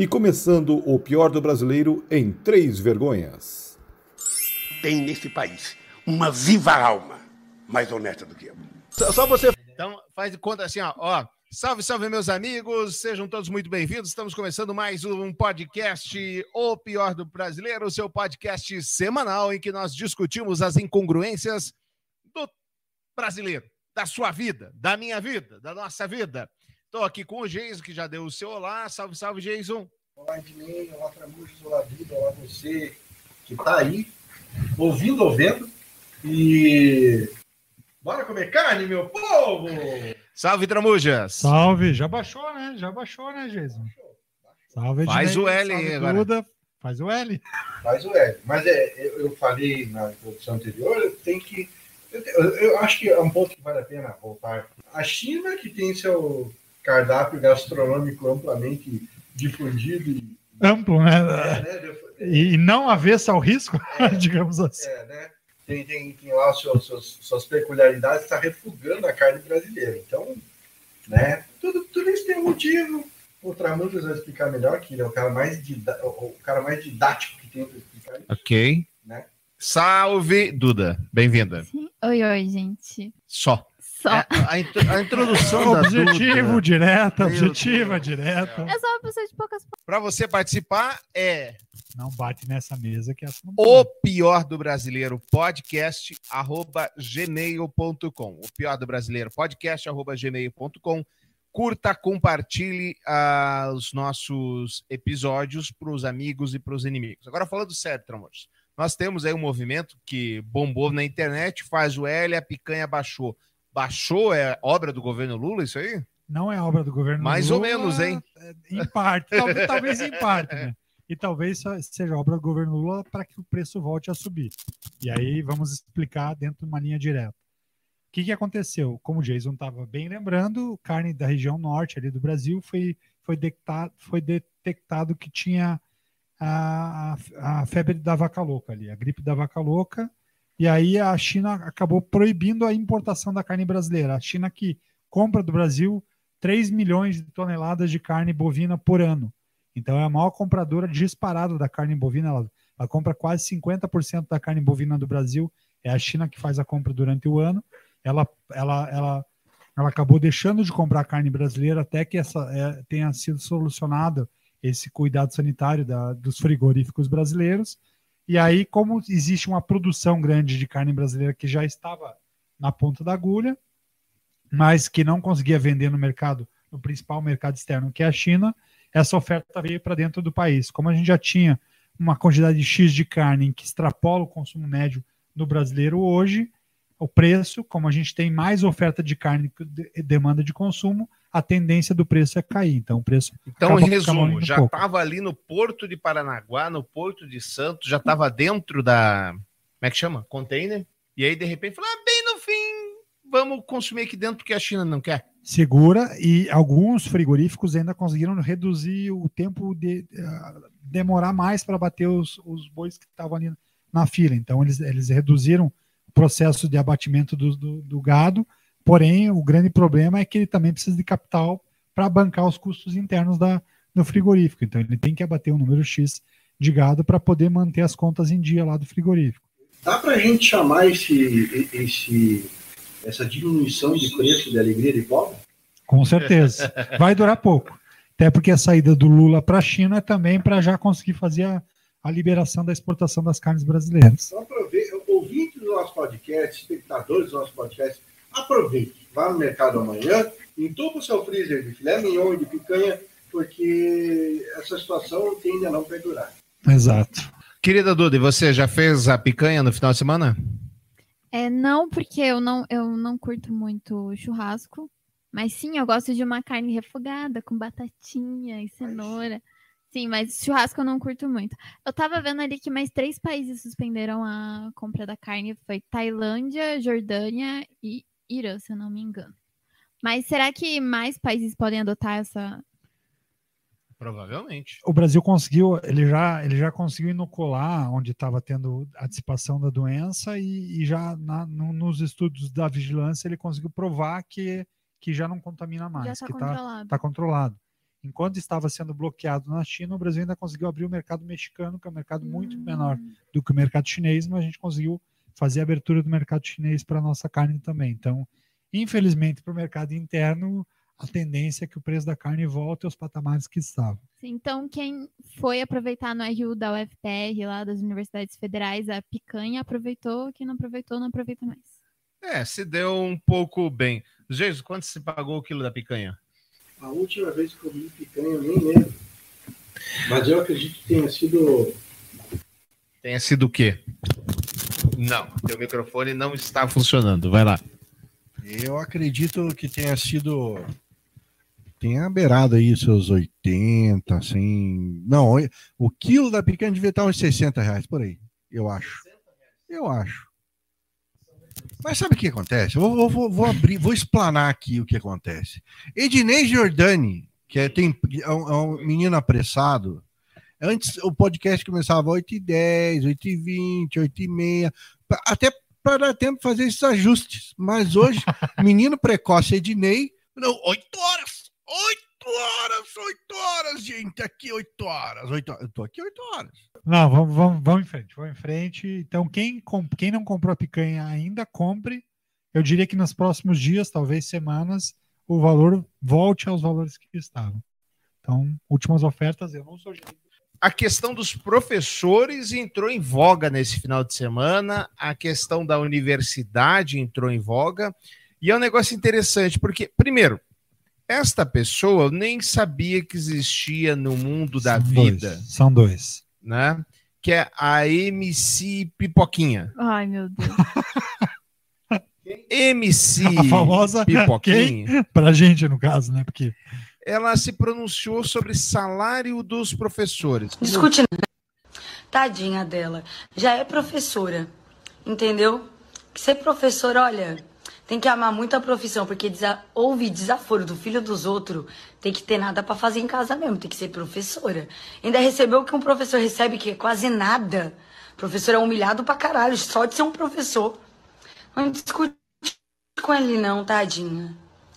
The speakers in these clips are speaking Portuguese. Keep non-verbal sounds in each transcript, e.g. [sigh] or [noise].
e começando o pior do brasileiro em três vergonhas. Tem nesse país uma viva alma mais honesta do que eu. Só você. Então, faz de conta assim, ó. ó salve, salve, meus amigos. Sejam todos muito bem-vindos. Estamos começando mais um podcast O Pior do Brasileiro, o seu podcast semanal em que nós discutimos as incongruências do brasileiro, da sua vida, da minha vida, da nossa vida. Estou aqui com o Geison, que já deu o seu olá. Salve, salve, Geison. Olá, Ednei. Olá, Tramujas. Olá, Vida. Olá, você que está aí, ouvindo ou vendo. E bora comer carne, meu povo! Salve, Tramujas. Salve. Já baixou, né? Já baixou, né, Geison? Salve, Ednei. Faz o L aí agora. Duda. Faz o L. Faz o L. Mas é, eu falei na introdução anterior, tem que. Eu, eu, acho que é um ponto que vale a pena voltar. A China, que tem seu cardápio gastronômico amplamente difundido. E, Amplo, né? É, né? E não avessa ao risco, é, [laughs] digamos assim. É, né? Tem, tem, tem lá suas, suas, suas peculiaridades, está refugando a carne brasileira. Então, né? Tudo, tudo isso tem um motivo. O Tramujas vai explicar melhor, que ele é o cara mais, o cara mais didático que tem para explicar isso. Ok. Né? Salve, Duda. Bem-vinda. Oi, oi, gente. Só. Só. É, a, a, introdução da Objetivo, Duda, direta, objetiva, direta. É só uma pessoa de poucas Para você participar é... Não bate nessa mesa que é essa não O pior do brasileiro podcast arroba gmail.com O pior do brasileiro podcast arroba gmail.com Curta, compartilhe uh, os nossos episódios para os amigos e para os inimigos. Agora falando sério, Tramores. Nós temos aí um movimento que bombou na internet, faz o L, a picanha baixou baixou é obra do governo Lula, isso aí? Não é obra do governo Mais Lula. Mais ou menos, hein? É, em parte, talvez, talvez em parte, né? E talvez seja obra do governo Lula para que o preço volte a subir. E aí vamos explicar dentro de uma linha direta. O que, que aconteceu? Como o Jason estava bem lembrando, carne da região norte ali do Brasil foi, foi, detectado, foi detectado que tinha a, a, a febre da vaca louca ali, a gripe da vaca louca, e aí a China acabou proibindo a importação da carne brasileira. A China que compra do Brasil 3 milhões de toneladas de carne bovina por ano. Então é a maior compradora disparada da carne bovina. Ela, ela compra quase 50% da carne bovina do Brasil. É a China que faz a compra durante o ano. Ela, ela, ela, ela acabou deixando de comprar carne brasileira até que essa é, tenha sido solucionado esse cuidado sanitário da, dos frigoríficos brasileiros. E aí, como existe uma produção grande de carne brasileira que já estava na ponta da agulha, mas que não conseguia vender no mercado, no principal mercado externo, que é a China, essa oferta veio para dentro do país. Como a gente já tinha uma quantidade X de carne que extrapola o consumo médio no brasileiro hoje, o preço, como a gente tem mais oferta de carne que demanda de consumo, a tendência do preço é cair. Então, o preço. Então, em resumo, já estava ali no Porto de Paranaguá, no Porto de Santos, já estava dentro da. Como é que chama? Container. E aí, de repente, falou: ah, bem no fim, vamos consumir aqui dentro porque a China não quer. Segura, e alguns frigoríficos ainda conseguiram reduzir o tempo de uh, demorar mais para bater os, os bois que estavam ali na fila. Então, eles, eles reduziram o processo de abatimento do, do, do gado Porém, o grande problema é que ele também precisa de capital para bancar os custos internos da, do frigorífico. Então, ele tem que abater um número X de gado para poder manter as contas em dia lá do frigorífico. Dá para a gente chamar esse, esse, essa diminuição de preço de alegria de pobre? Com certeza. Vai durar pouco. Até porque a saída do Lula para a China é também para já conseguir fazer a, a, liberação da exportação das carnes brasileiras. Então, ouvinte do nosso podcast, espectadores do nosso podcast, aproveite, vá no mercado amanhã, entupa o seu freezer de filé mignon e de picanha, porque essa situação tende a não perdurar. Exato. Querida Duda, e você já fez a picanha no final de semana? É, não, porque eu não, eu não curto muito churrasco. Mas sim, eu gosto de uma carne refogada com batatinha e cenoura. Sim, mas churrasco eu não curto muito. Eu tava vendo ali que mais três países suspenderam a compra da carne. Foi Tailândia, Jordânia e Irã, se eu não me engano. Mas será que mais países podem adotar essa? Provavelmente. O Brasil conseguiu, ele já, ele já conseguiu inocular onde estava tendo a dissipação da doença e, e já na, no, nos estudos da vigilância ele conseguiu provar que, que já não contamina mais, já tá que controlado. Tá, tá controlado. enquanto estava sendo bloqueado na China, o Brasil ainda conseguiu abrir o mercado mexicano, que é um mercado muito menor do que o mercado chinês, mas a gente conseguiu fazer a abertura do mercado chinês para a nossa carne também. Então, infelizmente, para o mercado interno, a tendência é que o preço da carne volte aos patamares que estavam. Então, quem foi aproveitar no RU da UFPR, lá das universidades federais, a picanha, aproveitou. Quem não aproveitou, não aproveita mais. É, se deu um pouco bem. Jesus, quanto se pagou o quilo da picanha? A última vez que eu comi picanha, eu nem lembro. Mas eu acredito que tenha sido. Tenha sido o quê? Não, teu microfone não está funcionando. Vai lá. Eu acredito que tenha sido. Tenha beirado aí seus 80, assim. Não, o quilo da picanha devia estar uns 60 reais por aí, eu acho. Eu acho. Mas sabe o que acontece? Eu vou, vou, vou abrir, vou explanar aqui o que acontece. Ednei Giordani, que é, tem, é, um, é um menino apressado. Antes o podcast começava 8h10, 8h20, 8h30, até para dar tempo de fazer esses ajustes. Mas hoje, [laughs] menino precoce Ednei, não, 8 horas! 8 horas, 8 horas, gente, aqui 8 horas, 8 horas. Eu tô aqui 8 horas. Não, vamos, vamos, vamos em frente, vamos em frente. Então, quem, quem não comprou a picanha ainda, compre. Eu diria que nos próximos dias, talvez semanas, o valor volte aos valores que estavam. Então, últimas ofertas, eu não sou gerente. A questão dos professores entrou em voga nesse final de semana, a questão da universidade entrou em voga, e é um negócio interessante, porque, primeiro, esta pessoa eu nem sabia que existia no mundo da São vida, Dois, são dois. né? Que é a MC Pipoquinha. Ai, meu Deus. [laughs] MC A famosa Pipoquinha. Pra gente, no caso, né? Porque Ela se pronunciou sobre salário dos professores. Discute. Tadinha dela. Já é professora. Entendeu? Que ser professora, olha, tem que amar muito a profissão, porque desa ouvir desaforo do filho dos outros tem que ter nada pra fazer em casa mesmo, tem que ser professora. Ainda recebeu o que um professor recebe, que é quase nada. professor é humilhado pra caralho, só de ser um professor. Não discute com ele não, tadinha.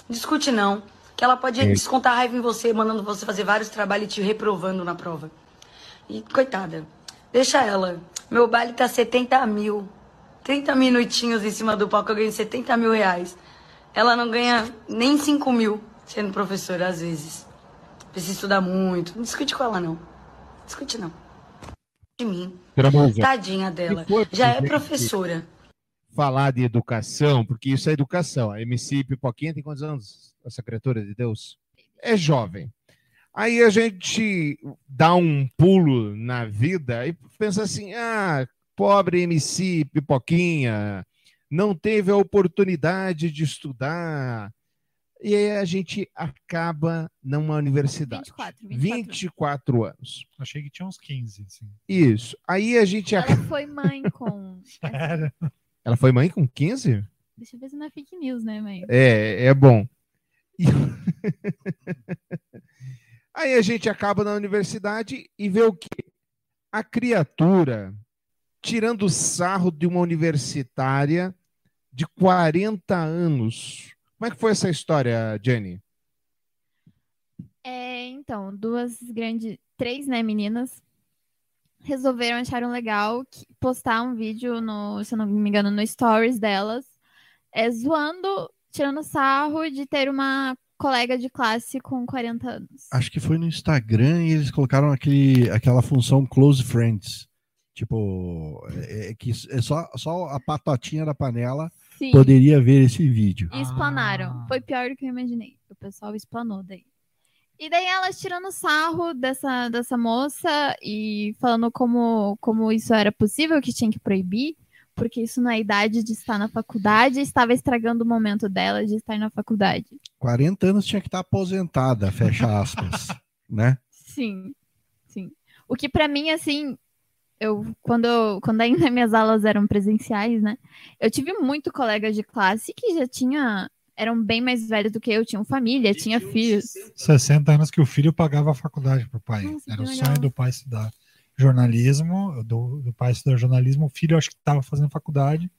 Discute não. Que ela pode descontar raiva em você, mandando você fazer vários trabalhos e te reprovando na prova. E coitada, deixa ela. Meu baile tá 70 mil. 30 minutinhos em cima do palco, eu ganho 70 mil reais. Ela não ganha nem 5 mil sendo professora, às vezes. Precisa estudar muito. Não discute com ela, não. Discute, não. De mim. Tadinha dela. Já é professora. Falar de educação, porque isso é educação. A MC Pipoquinha tem quantos anos? Essa criatura de Deus? É jovem. Aí a gente dá um pulo na vida e pensa assim: ah, pobre MC Pipoquinha, não teve a oportunidade de estudar. E aí a gente acaba numa universidade. 24, 24. 24 anos. achei que tinha uns 15. Assim. Isso. Aí a gente. Ela foi mãe com. [laughs] Era. Ela foi mãe com 15? Deixa eu ver se não é fake news, né, mãe? É, é bom. E- [laughs] Aí a gente acaba na universidade e vê o quê? A criatura tirando sarro de uma universitária de 40 anos. Como é que foi essa história, Jenny? É, então, duas grandes, três, né, meninas resolveram acharam legal que- postar um vídeo no, se eu não me engano, no stories delas, é, zoando, tirando sarro de ter uma colega de classe com 40 anos. Acho que foi no Instagram e eles colocaram aquele, aquela função Close Friends. Tipo, é, é que é só, só a patotinha da panela Sim, poderia ver esse vídeo. e explanaram. Ah. Foi pior do que eu imaginei. O pessoal explanou daí. E daí elas tirando sarro dessa, dessa moça e falando como, como isso era possível, que tinha que proibir, porque isso na idade de estar na faculdade estava estragando o momento dela de estar na faculdade. 40 anos tinha que estar aposentada, fecha aspas, [laughs] né? Sim, sim. O que pra mim, assim, eu quando, quando ainda minhas aulas eram presenciais, né? Eu tive muito colegas de classe que já tinha eram bem mais velhos do que eu, tinham família, tinha filhos. 60 anos que o filho pagava a faculdade pro pai. Nossa, Era o legal. sonho do pai estudar jornalismo, do, do pai estudar jornalismo. O filho, acho que estava fazendo faculdade,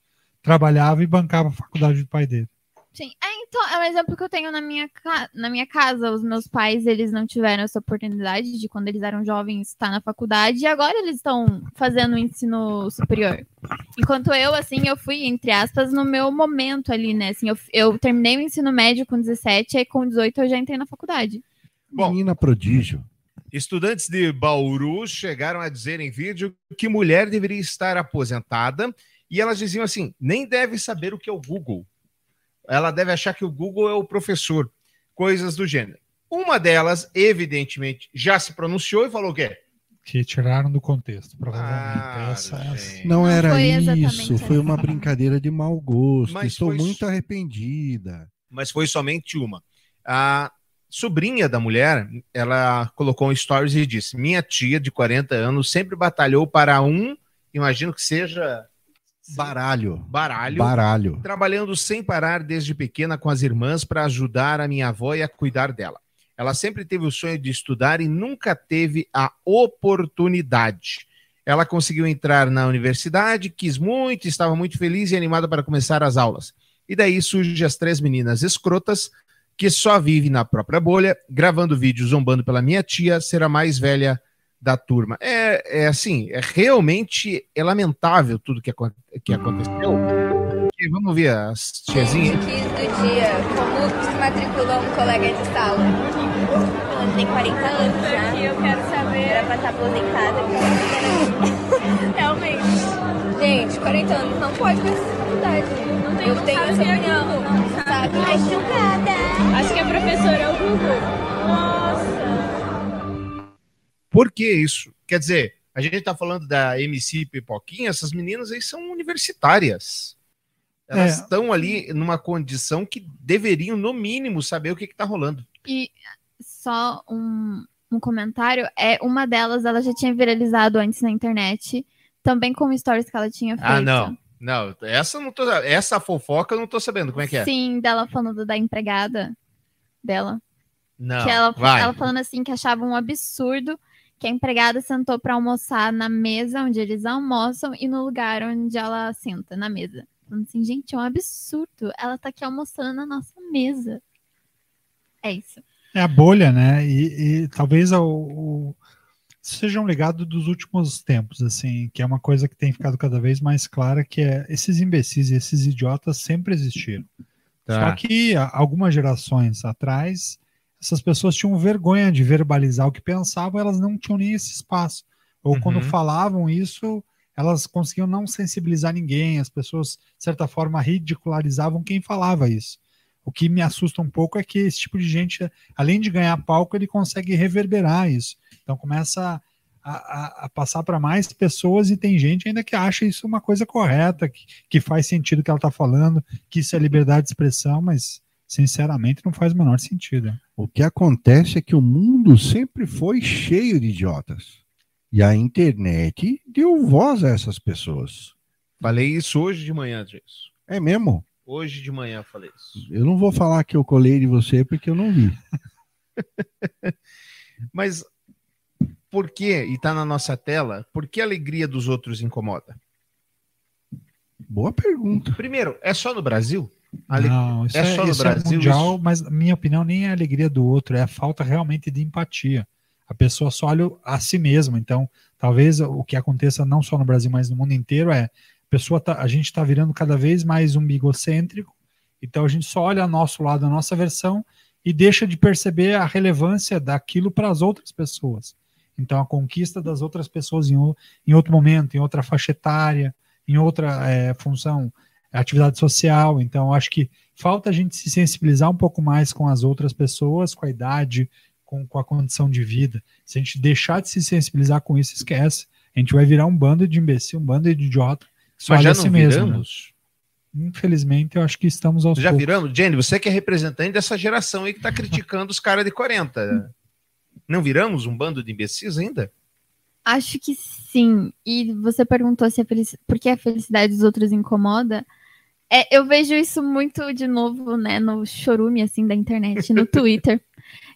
trabalhava e bancava a faculdade do pai dele. Sim, é, Então, é um exemplo que eu tenho na minha, na minha casa. Os meus pais, eles não tiveram essa oportunidade de, quando eles eram jovens, estar na faculdade. E agora eles estão fazendo o ensino superior. Enquanto eu, assim, eu fui, entre aspas, no meu momento ali, né? Assim, eu, eu terminei o ensino médio com 17, aí com 18 eu já entrei na faculdade. Bom. Menina prodígio. Estudantes de Bauru chegaram a dizer em vídeo que mulher deveria estar aposentada e elas diziam assim: nem deve saber o que é o Google. Ela deve achar que o Google é o professor, coisas do gênero. Uma delas, evidentemente, já se pronunciou e falou o quê? Que tiraram do contexto, provavelmente. Ah, Essa, essa. gente. Não, era foi isso, foi uma brincadeira de mau gosto. Mas Estou foi- muito arrependida. mas foi somente uma. A sobrinha da mulher, ela colocou um stories e disse: Minha tia de 40 anos sempre batalhou para um, imagino que seja Baralho. baralho, Baralho. trabalhando sem parar desde pequena com as irmãs para ajudar a minha avó e a cuidar dela. Ela sempre teve o sonho de estudar e nunca teve a oportunidade. Ela conseguiu entrar na universidade, quis muito, estava muito feliz e animada para começar as aulas. E daí surgem as três meninas escrotas que só vivem na própria bolha, gravando vídeos zombando pela minha tia, ser a mais velha da turma. É, é assim, é realmente é lamentável tudo que, que aconteceu. E vamos ver as tiazinhas. Quiz do dia. Como se matricula um colega de sala? Ela tem 40 anos já. eu quero saber. Era pra estar aposentada. [laughs] Realmente. Gente, 40 anos não pode fazer essa faculdade. Não tem, eu tenho essa opinião. Não sabe. Ai, julgada. Acho que a professora é o Google. Nossa. Por que isso? Quer dizer, a gente tá falando da MC Pipoquinha, essas meninas aí são universitárias. Elas É. estão ali numa condição que deveriam, no mínimo, saber o que, que tá rolando. E só um, um comentário, é uma delas, ela já tinha viralizado antes na internet, também com stories que ela tinha feito. Ah, não. Não, essa não tô. Essa fofoca eu não tô sabendo. Como é que é? Sim, dela falando da empregada dela. Não. que ela, vai. ela falando assim que achava um absurdo que a empregada sentou para almoçar na mesa onde eles almoçam e no lugar onde ela senta, na mesa. Falando assim, gente, é um absurdo. Ela tá aqui almoçando na nossa mesa. É isso. É a bolha, né? E, e talvez o, o- seja um legado dos últimos tempos, assim, que é uma coisa que tem ficado cada vez mais clara, que é esses imbecis e esses idiotas sempre existiram. Tá. Só que algumas gerações atrás, essas pessoas tinham vergonha de verbalizar o que pensavam, elas não tinham nem esse espaço. Ou Uhum. quando falavam isso, elas conseguiam não sensibilizar ninguém, as pessoas, de certa forma, ridicularizavam quem falava isso. O que me assusta um pouco é que esse tipo de gente, além de ganhar palco, ele consegue reverberar isso. Então começa a, a- a passar para mais pessoas e tem gente ainda que acha isso uma coisa correta, que, que faz sentido o que ela está falando, que isso é liberdade de expressão, mas sinceramente não faz o menor sentido. O que acontece é que o mundo sempre foi cheio de idiotas. E a internet deu voz a essas pessoas. Falei isso hoje de manhã, Jason. É mesmo? Hoje de manhã falei isso. Eu não vou falar que eu colei de você porque eu não vi. [laughs] Mas por que, e tá na nossa tela, por que a alegria dos outros incomoda? Boa pergunta. Primeiro, é só no Brasil? Ale- Não, isso é é, só no isso Brasil, é mundial, isso? mas minha opinião nem é a alegria do outro, é a falta realmente de empatia. A pessoa só olha a si mesma. Então, talvez o que aconteça não só no Brasil, mas no mundo inteiro é a pessoa tá, a gente está virando cada vez mais umbigocêntrico. Então a gente só olha a nosso lado, a nossa versão e deixa de perceber a relevância daquilo para as outras pessoas. Então a conquista das outras pessoas em, o- em outro momento, em outra faixa etária, em outra eh, função, atividade social. Então acho que falta a gente se sensibilizar um pouco mais com as outras pessoas, com a idade, com, com a condição de vida. Se a gente deixar de se sensibilizar com isso, esquece. A gente vai virar um bando de imbecil, um bando de idiota. Só Mas já não si mesmo. né? viramos? Infelizmente, eu acho que estamos aos Já poucos. viramos? Jenny, você que é representante dessa geração aí que tá criticando os caras de 40. Não viramos um bando de imbecis ainda? Acho que sim. E você perguntou se a felici- por que a felicidade dos outros incomoda. É, eu vejo isso muito de novo, né, no chorume assim da internet, no [laughs] Twitter,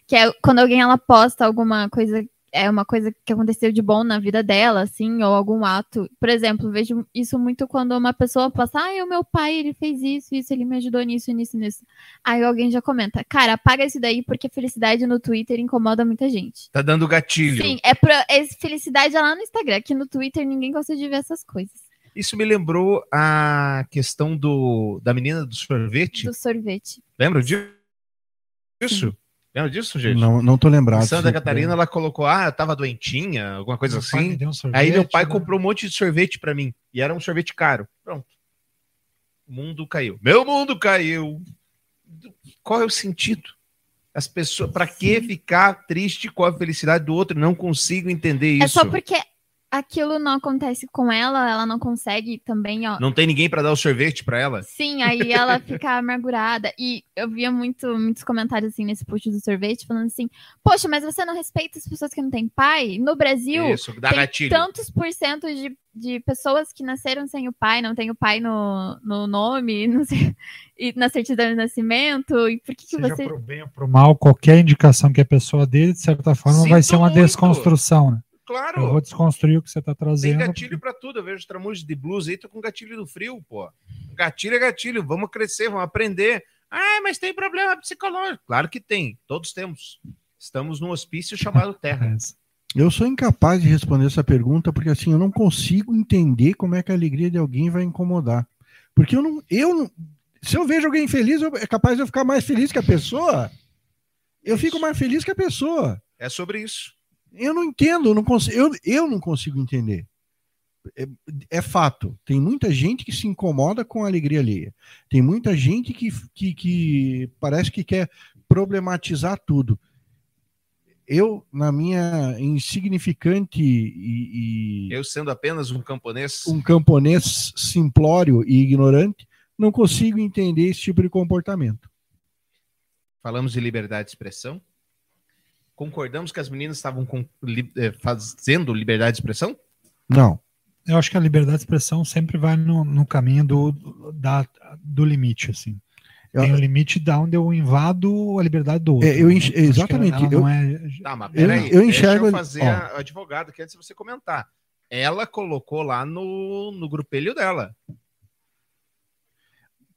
que é quando alguém ela posta alguma coisa é uma coisa que aconteceu de bom na vida dela, assim, ou algum ato. Por exemplo, vejo isso muito quando uma pessoa passa, ah, o meu pai, ele fez isso, isso, ele me ajudou nisso, nisso, nisso. Aí alguém já comenta, cara, apaga isso daí porque a felicidade no Twitter incomoda muita gente. Tá dando gatilho. Sim, é pra é felicidade é lá no Instagram, aqui no Twitter ninguém gosta de ver essas coisas. Isso me lembrou a questão do, da menina do sorvete. Do sorvete. Lembra disso? Lembra disso, gente? Não, não tô lembrado. Em Santa Catarina, ela colocou, ah, eu tava doentinha, alguma coisa Meu pai assim. me deu um sorvete, Aí meu pai né? comprou um monte de sorvete pra mim. E era um sorvete caro. Pronto. O mundo caiu. Meu mundo caiu. Qual é o sentido? As pessoas, pra que ficar triste com a felicidade do outro? Não consigo entender isso. É só porque aquilo não acontece com ela, ela não consegue também, ó. Não tem ninguém pra dar o sorvete pra ela? Sim, aí ela fica [laughs] amargurada. E eu via muito, muitos comentários assim nesse post do sorvete falando assim: Poxa, mas você não respeita as pessoas que não têm pai? No Brasil, Isso, dá tem gatilho. tantos por cento de, de pessoas que nasceram sem o pai, não tem o pai no, no nome, [laughs] não sei, e na certidão de nascimento. E por que, que Seja você. pro bem ou pro mal, qualquer indicação que a pessoa dê, de certa forma, vai Sinto ser uma muito. desconstrução, né? Claro. Eu vou desconstruir o que você está Tem trazendo. gatilho pra tudo. Eu vejo tramujas de blues aí, tô com gatilho do frio, pô. Gatilho é gatilho. Vamos crescer, vamos aprender. Ah, mas tem problema psicológico. Claro que tem. Todos temos. Estamos num hospício chamado [laughs] Terra. Eu sou incapaz de responder essa pergunta porque assim eu não consigo entender como é que a alegria de alguém vai incomodar. Porque eu não, eu não, se eu vejo alguém feliz, eu- é capaz de eu ficar mais feliz que a pessoa. Eu fico mais feliz que a pessoa. É sobre isso. Eu não entendo, eu não consigo, eu, eu não consigo entender. É, é fato. Tem muita gente que se incomoda com a alegria alheia. Tem muita gente que, que, que parece que quer problematizar tudo. Eu, na minha insignificante e, e Eu sendo apenas um camponês. um camponês simplório e ignorante, não consigo entender esse tipo de comportamento. Falamos de liberdade de expressão. Concordamos que as meninas estavam com- li- eh, fazendo liberdade de expressão? Não. Eu acho que a liberdade de expressão sempre vai no, no caminho do, da, do limite, assim. Eu- Tem o limite da onde eu invado a liberdade do outro. É, eu enx- Acho que exatamente, ela eu- não é- Tá, mas Eu- peraí. eu enxergo Deixa eu fazer ó. a, a advogada aqui antes de você comentar. Ela colocou lá no, no grupelho dela.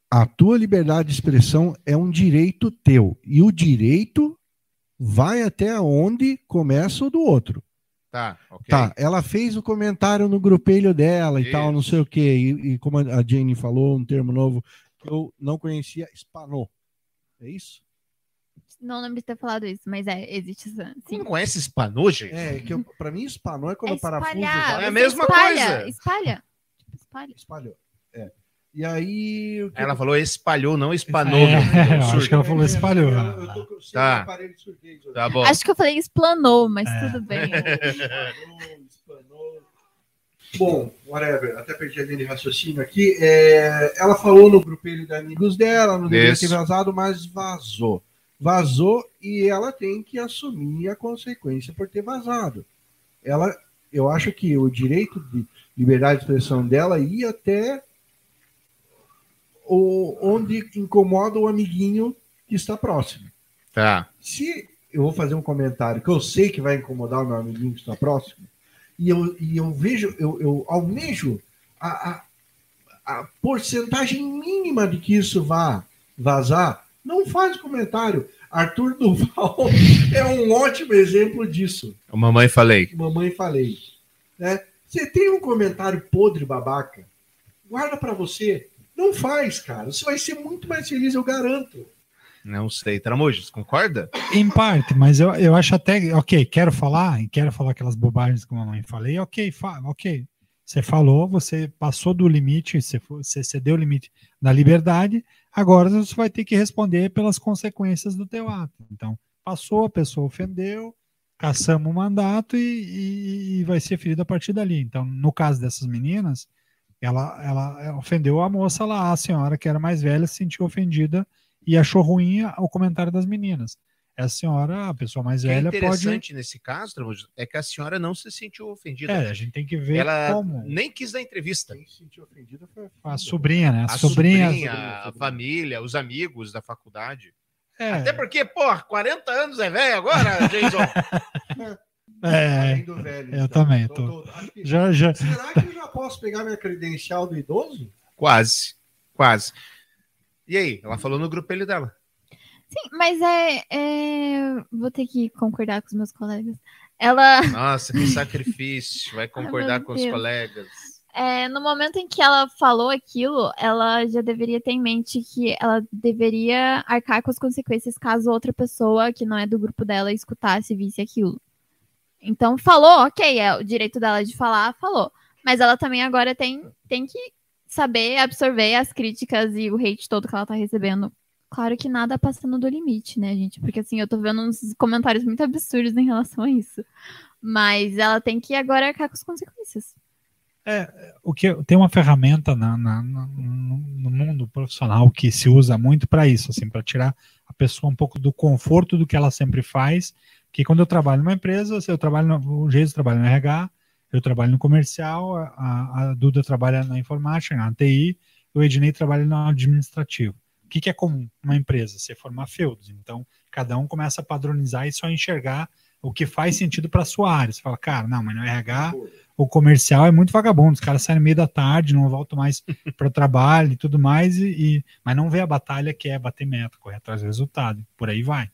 A tua liberdade de expressão é um direito teu. E o direito vai até onde começa o do outro. Tá, ok. Tá, ela fez o comentário no grupelho dela e tal, não sei o quê. E, e como a Jane falou, um termo novo que eu não conhecia, espanou. É isso? Não lembro de ter falado isso, mas é, existe essa. Você Sim. não conhece espanou, gente? É, que eu, pra mim espanou é quando É o parafuso espalhar. vai- É a mesma espalha, coisa. Espalha. Tipo, espalha. espalhou. É. E aí. Ela eu- falou espalhou, não espanou. É, meu filho, é acho que ela falou espalhou. Eu, tô Tá. Tá bom. Acho que eu falei explanou, mas É. tudo bem. [laughs] Espanou, espanou. Bom, whatever, até perdi a linha de raciocínio aqui. É, ela falou no grupelho de amigos dela, não deveria ter vazado, mas vazou. Vazou e ela tem que assumir a consequência por ter vazado. Ela, eu acho que o direito de liberdade de expressão dela ia até o, onde incomoda o amiguinho que está próximo. Tá. Se eu vou fazer um comentário que eu sei que vai incomodar o meu amiguinho que está próximo, e eu, e eu vejo, eu, eu almejo a, a, a porcentagem mínima de que isso vá vazar, não faz comentário. Arthur Duval [laughs] é um ótimo exemplo disso. A mamãe falei. Mamãe falei. Né? Você tem um comentário podre, babaca, guarda para você. Não faz, cara. Você vai ser muito mais feliz, eu garanto. Não sei. Tramujas, concorda? Em parte, mas eu, eu acho até, ok, quero falar, quero falar aquelas bobagens que a mamãe falei, ok, fa, ok. Você falou, você passou do limite, você, você cedeu o limite da liberdade, agora você vai ter que responder pelas consequências do teu ato. Então, passou, a pessoa ofendeu, caçamos o mandato e, e- e vai ser ferido a partir dali. Então, no caso dessas meninas, ela, ela ofendeu a moça lá, a senhora que era mais velha, se sentiu ofendida e achou ruim o comentário das meninas. Essa senhora, a pessoa mais O que é velha, pode. interessante nesse caso, é que a senhora não se sentiu ofendida. É, a gente tem que ver Ela como. nem quis dar entrevista. Quem se sentiu ofendido foi A sobrinha, né? A, A sobrinha. sobrinha, a família, os amigos da faculdade. É, Até porque, pô, 40 anos é velho agora, Jason. [laughs] É, Além do velho, eu então. também. Tô- Tô, tô- acho que- já, já, Será que eu já posso pegar minha credencial do idoso? Quase. Quase. E aí? Ela falou no grupelho dela. Sim, mas é, é- Vou ter que concordar com os meus colegas. Ela. [laughs] Nossa, que sacrifício. Vai concordar com os colegas. É, no momento em que ela falou aquilo, ela já deveria ter em mente que ela deveria arcar com as consequências caso outra pessoa que não é do grupo dela escutasse e visse aquilo. Então, falou, ok, é o direito dela de falar, falou. Mas ela também agora tem, tem que saber absorver as críticas e o hate todo que ela tá recebendo. Claro que nada passando do limite, né, gente? Porque assim, eu tô vendo uns comentários muito absurdos em relação a isso. Mas ela tem que agora arcar com as consequências. o que tem uma ferramenta na- na- na- no mundo profissional que se usa muito para isso, assim, para tirar a pessoa um pouco do conforto do que ela sempre faz. Que quando eu trabalho numa empresa, eu trabalho no, o Jesus trabalha no RH, eu trabalho no comercial, a, a Duda trabalha na informática, na TI, o Ednei trabalha no administrativo. O que, que é comum numa empresa? Você formar feudos. Então, cada um começa a padronizar e só enxergar o que faz sentido para sua área. Você fala, cara, não, mas no RH o comercial é muito vagabundo, os caras saem meio da tarde, não voltam mais [laughs] para o trabalho e tudo mais, e, e- mas não vê a batalha que é bater meta, correr atrás do resultado, por aí vai.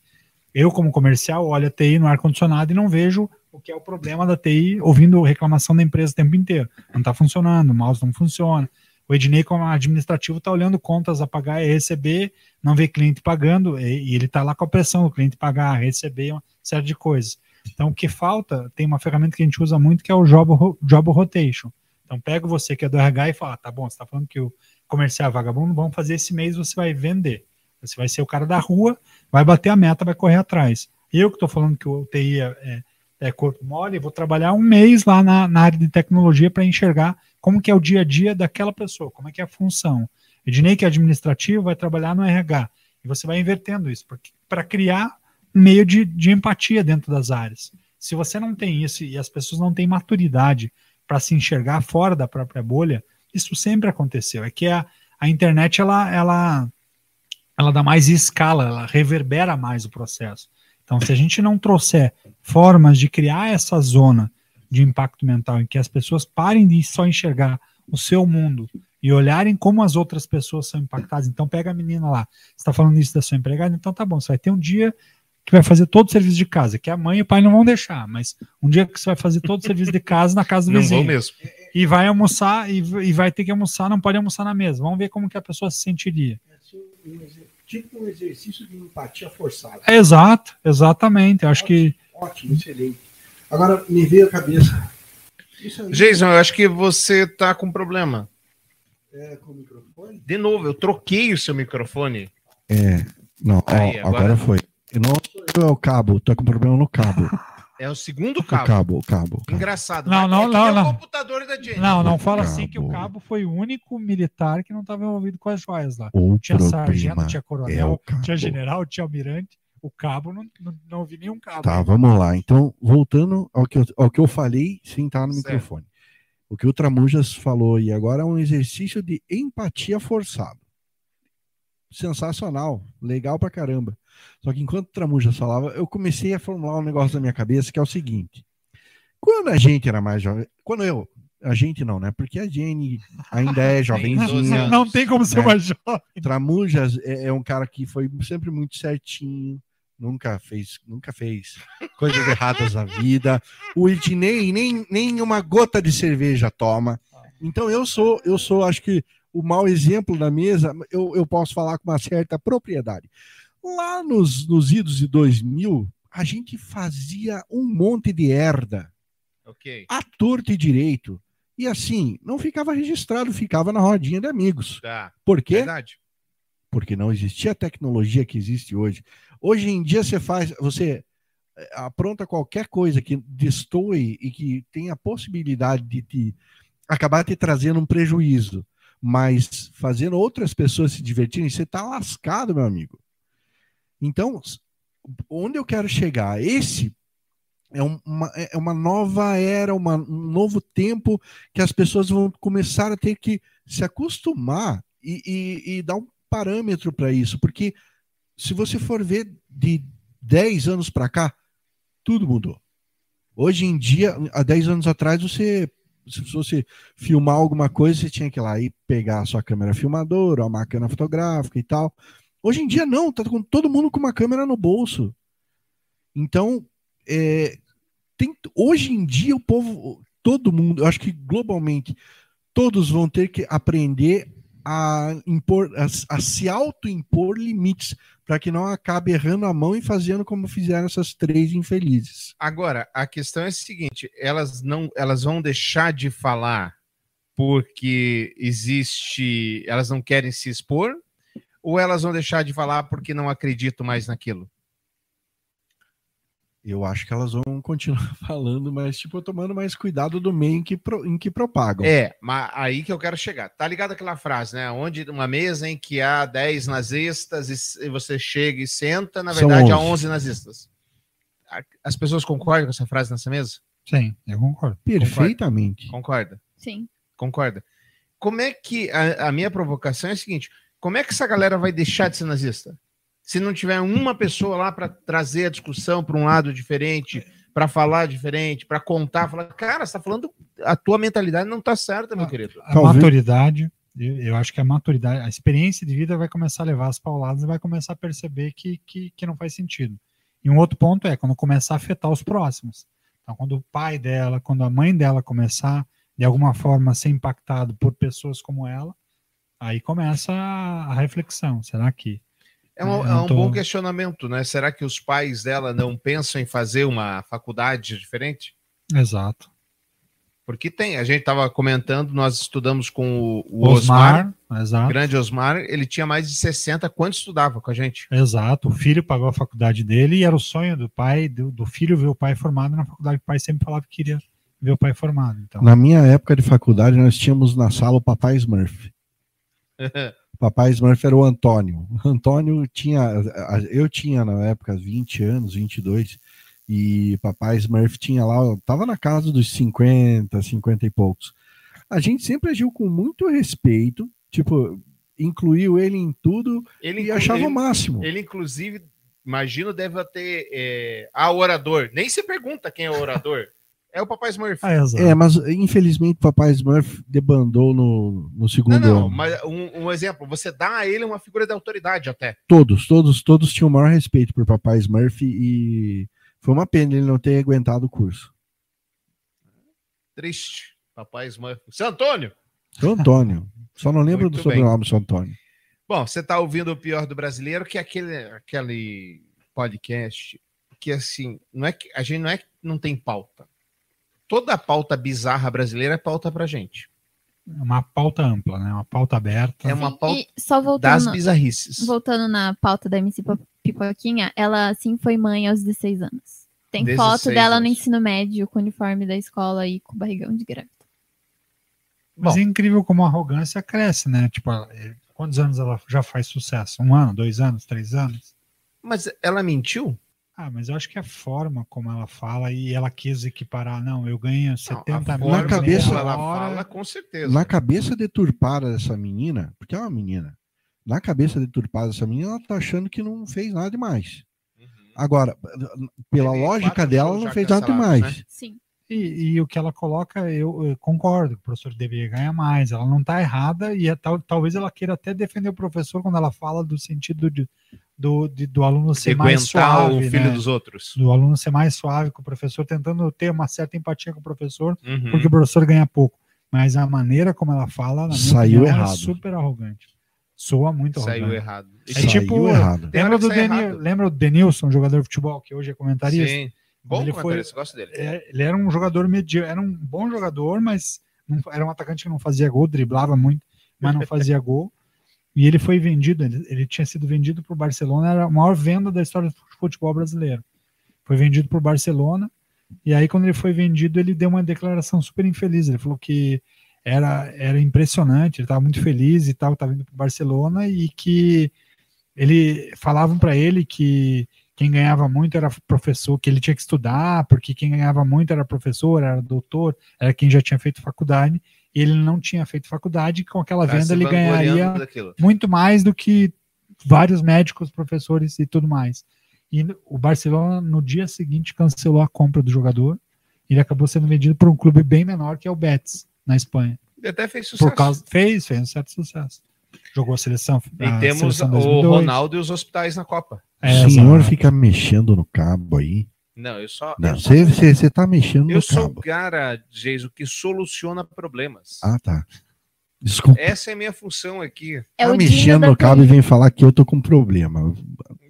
Eu, como comercial, olho a TI no ar-condicionado e não vejo o que é o problema da TI, ouvindo reclamação da empresa o tempo inteiro. Não está funcionando, o mouse não funciona. O Ednei, como administrativo, está olhando contas a pagar e receber, não vê cliente pagando, e, ele está lá com a pressão do cliente pagar, receber, uma série de coisas. Então, o que falta, tem uma ferramenta que a gente usa muito, que é o Job, job Rotation. Então, pega você que é do RH e fala, tá bom, você está falando que o comercial é vagabundo, vamos fazer esse mês, você vai vender. Você vai ser o cara da rua, vai bater a meta, vai correr atrás. Eu que estou falando que o TI é, é, é corpo mole, vou trabalhar um mês lá na, na área de tecnologia para enxergar como que é o dia a dia daquela pessoa, como é que é a função. Ednei, que é administrativo, vai trabalhar no RH. E você vai invertendo isso para criar um meio de, de empatia dentro das áreas. Se você não tem isso e as pessoas não têm maturidade para se enxergar fora da própria bolha, isso sempre aconteceu. É que a, a internet ela, ela, ela dá mais escala, ela reverbera mais o processo. Então, se a gente não trouxer formas de criar essa zona de impacto mental em que as pessoas parem de só enxergar o seu mundo e olharem como as outras pessoas são impactadas. Então, pega a menina lá, você está falando isso da sua empregada, então tá bom, você vai ter um dia que vai fazer todo o serviço de casa, que a mãe e o pai não vão deixar, mas um dia que você vai fazer todo o serviço de casa na casa do [laughs] Não vizinho. vou mesmo. E vai almoçar e, e vai ter que almoçar, não pode almoçar na mesa. Vamos ver como que a pessoa se sentiria. Tipo um exercício de empatia forçada. Exato, exatamente. Eu acho que Ótimo, excelente. Agora me veio a cabeça. Aí Jason, eu acho que você tá com problema. é com o microfone? De novo, eu troquei o seu microfone. É, não, ó, Aí, agora... agora- foi. Eu não sou eu, é o cabo, tô com problema no cabo. [laughs] É o segundo O cabo. cabo, o cabo. o cabo. Engraçado. Não, não, é não, é o não. computador da Jenny. não, não fala Cabo. assim que o cabo foi o único militar que não estava envolvido com as joias lá. O Tinha sargento, tinha é o coronel, cabo. tinha general, tinha almirante. O cabo não, não, não ouvi nenhum cabo. Tá, vamos lá. Então, voltando ao que eu, ao que eu falei sem estar no Certo. microfone. O que o Tramujas falou e agora é um exercício de empatia forçado. Sensacional, legal pra caramba. Só que enquanto o Tramujas falava, eu comecei a formular um negócio na minha cabeça que é o seguinte: quando a gente era mais jovem, quando eu, a gente não, né? Porque a Jenny ainda é [laughs] jovenzinha. Não tem como ser né? mais jovem. Tramujas é, é um cara que foi sempre muito certinho, nunca fez, nunca fez coisas erradas na vida. O Ednei nem, nem uma gota de cerveja toma. Então eu sou, eu sou, acho que o mau exemplo da mesa, eu, eu posso falar com uma certa propriedade. Lá nos, nos idos de 2000, a gente fazia um monte de herda, Ok. à torta e direito. E assim, não ficava registrado, ficava na rodinha de amigos. Tá. Por quê? Verdade. porque não existia a tecnologia que existe hoje. Hoje em dia você faz, você eh, apronta qualquer coisa que destoe e que tenha a possibilidade de te acabar te trazendo um prejuízo, mas fazendo outras pessoas se divertirem, você está lascado, meu amigo. Então, onde eu quero chegar? Esse é um- uma, é uma nova era, uma- um novo tempo que as pessoas vão começar a ter que se acostumar e, e- e dar um parâmetro para isso, porque se você for ver de 10 anos para cá, tudo mudou. Hoje em dia, há 10 anos atrás, você se fosse filmar alguma coisa, você tinha que ir lá e pegar a sua câmera filmadora, a máquina fotográfica e tal. Hoje em dia não, tá com todo mundo com uma câmera no bolso. Então, é, tem, hoje em dia o povo, todo mundo, eu acho que globalmente, todos vão ter que aprender a, impor, a, a se auto-impor limites para que não acabe errando a mão e fazendo como fizeram essas três infelizes. Agora, a questão é a seguinte: elas não, elas vão deixar de falar porque existe, elas não querem se expor, ou elas vão deixar de falar porque não acreditam mais naquilo? Eu acho que elas vão continuar [laughs] falando, mas tipo, tomando mais cuidado do meio em que, pro, em que propagam. É, mas aí que eu quero chegar. Tá ligado aquela frase, né? Onde uma mesa em que há 10 nazistas e você chega e senta, na verdade há 11. 11 nazistas. As pessoas concordam com essa frase nessa mesa? Sim, eu concordo. Perfeitamente. Concorda? Sim. Concorda? Como é que a, a minha provocação é a seguinte: como é que essa galera vai deixar de ser nazista? Se não tiver uma pessoa lá para trazer a discussão para um lado diferente, para falar diferente, para contar, falar, cara, você tá falando, a tua mentalidade não tá certa, meu querido. A maturidade, eu eu acho que a maturidade, a experiência de vida vai começar a levar as pauladas e vai começar a perceber que, que, que não faz sentido. E um outro ponto é quando começar a afetar os próximos. Então, quando o pai dela, quando a mãe dela começar, de alguma forma, a ser impactado por pessoas como ela, aí começa a, reflexão. Será que. É um, é um tô- bom questionamento, né? Será que os pais dela não pensam em fazer uma faculdade diferente? Exato. Porque tem, a gente estava comentando, nós estudamos com o, o Osmar, Osmar, exato. grande Osmar, ele tinha mais de 60 quando estudava com a gente. Exato, o filho pagou a faculdade dele e era o sonho do pai, do, do filho ver o pai formado na faculdade. O pai sempre falava que queria ver o pai formado. Então, Na minha época de faculdade, nós tínhamos na sala o Papai Smurf. [laughs] Papai Smurf era o Antônio. [laughs] Antônio tinha, eu tinha na época 20 anos, 22, e Papai Smurf tinha lá, tava na casa dos 50, 50 e poucos. A gente sempre agiu com muito respeito, tipo, incluiu ele em tudo Ele, e achava ele- o máximo. Ele, inclusive, imagino, deve ter é, a orador. Nem se pergunta quem é o orador. [laughs] É o Papai Smurf. Ah, exato. É, mas infelizmente o Papai Smurf debandou no, no segundo Não, não, ano. mas um, um exemplo, você dá a ele uma figura de autoridade até. Todos, todos, todos tinham o maior respeito por Papai Smurf e foi uma pena ele não ter aguentado o curso. Triste. Papai Smurf. Seu Antônio! Seu Antônio. Só não lembro Muito do sobrenome seu Antônio. Bom, você está ouvindo o pior do brasileiro, que é aquele, aquele podcast que assim, não é que a gente não é que não tem pauta. Toda a pauta bizarra brasileira é pauta pra gente. É uma pauta ampla, né? Uma pauta aberta. É uma pauta E só das voltando, bizarrices. voltando na pauta da MC Pi- Pipoquinha, ela sim foi mãe aos 16 anos. Tem 16 foto dela no anos. ensino médio com o uniforme da escola e com o barrigão de grávida. Mas Bom. é incrível como a arrogância cresce, né? Tipo, é, quantos anos ela já faz sucesso? Um ano, dois anos, três anos? Mas ela mentiu? Ah, mas eu acho que a forma como ela fala e ela quis equiparar, não, eu ganho 70 mil forma por cabeça- ela hora. fala, com certeza. Na cabeça deturpada dessa menina, porque é uma menina, na cabeça deturpada dessa menina, ela tá achando que não fez nada demais. Agora, pela Teve lógica dela, shows não fez nada demais. né? Sim. E, e o que ela coloca, eu, eu concordo, o professor deveria ganhar mais. Ela não está errada e é tal, talvez ela queira até defender o professor quando ela fala do sentido de, do, de- do aluno ser mais suave, o filho né? dos outros. do aluno ser mais suave com o professor, tentando ter uma certa empatia com o professor, Uhum. porque o professor ganha pouco. Mas a maneira como ela fala, na minha Saiu opinião, é errado. super arrogante. Soa muito Saiu arrogante. errado. É Saiu tipo, errado. Lembra do, sai Deni- errado. lembra do Denilson, jogador de futebol, que hoje é comentarista? Sim. Bom Ele foi- gosto dele. É, ele era um jogador mediano, era um bom jogador, mas não- era um atacante que não fazia gol, driblava muito, mas não fazia [laughs] gol. E ele foi vendido, ele, ele tinha sido vendido para o Barcelona, era a maior venda da história do futebol brasileiro. Foi vendido para o Barcelona, e aí quando ele foi vendido, ele deu uma declaração super infeliz. Ele falou que era, era impressionante, ele estava muito feliz e tal, estava indo para o Barcelona, e que ele falavam para ele que quem ganhava muito era professor, que ele tinha que estudar, porque quem ganhava muito era professor, era doutor, era quem já tinha feito faculdade, e ele não tinha feito faculdade, com aquela Tá venda ele ganharia daquilo. muito mais do que vários médicos, professores e tudo mais. E o Barcelona, no dia seguinte, cancelou a compra do jogador Ele acabou sendo vendido por um clube bem menor, que é o Betis, na Espanha. Ele até fez sucesso. Por causa, fez, fez um certo sucesso. Jogou a seleção. E a temos seleção o 2002. Ronaldo e os hospitais na Copa. É, o senhor fica mexendo no cabo aí. Não, eu só. Não, eu, você, você, você tá mexendo eu no sou o cabo. cara, Geiso, que soluciona problemas. Ah, tá. Desculpa. Essa é a minha função aqui. É tá o Dinho mexendo no cabo e vem falar que eu tô com problema.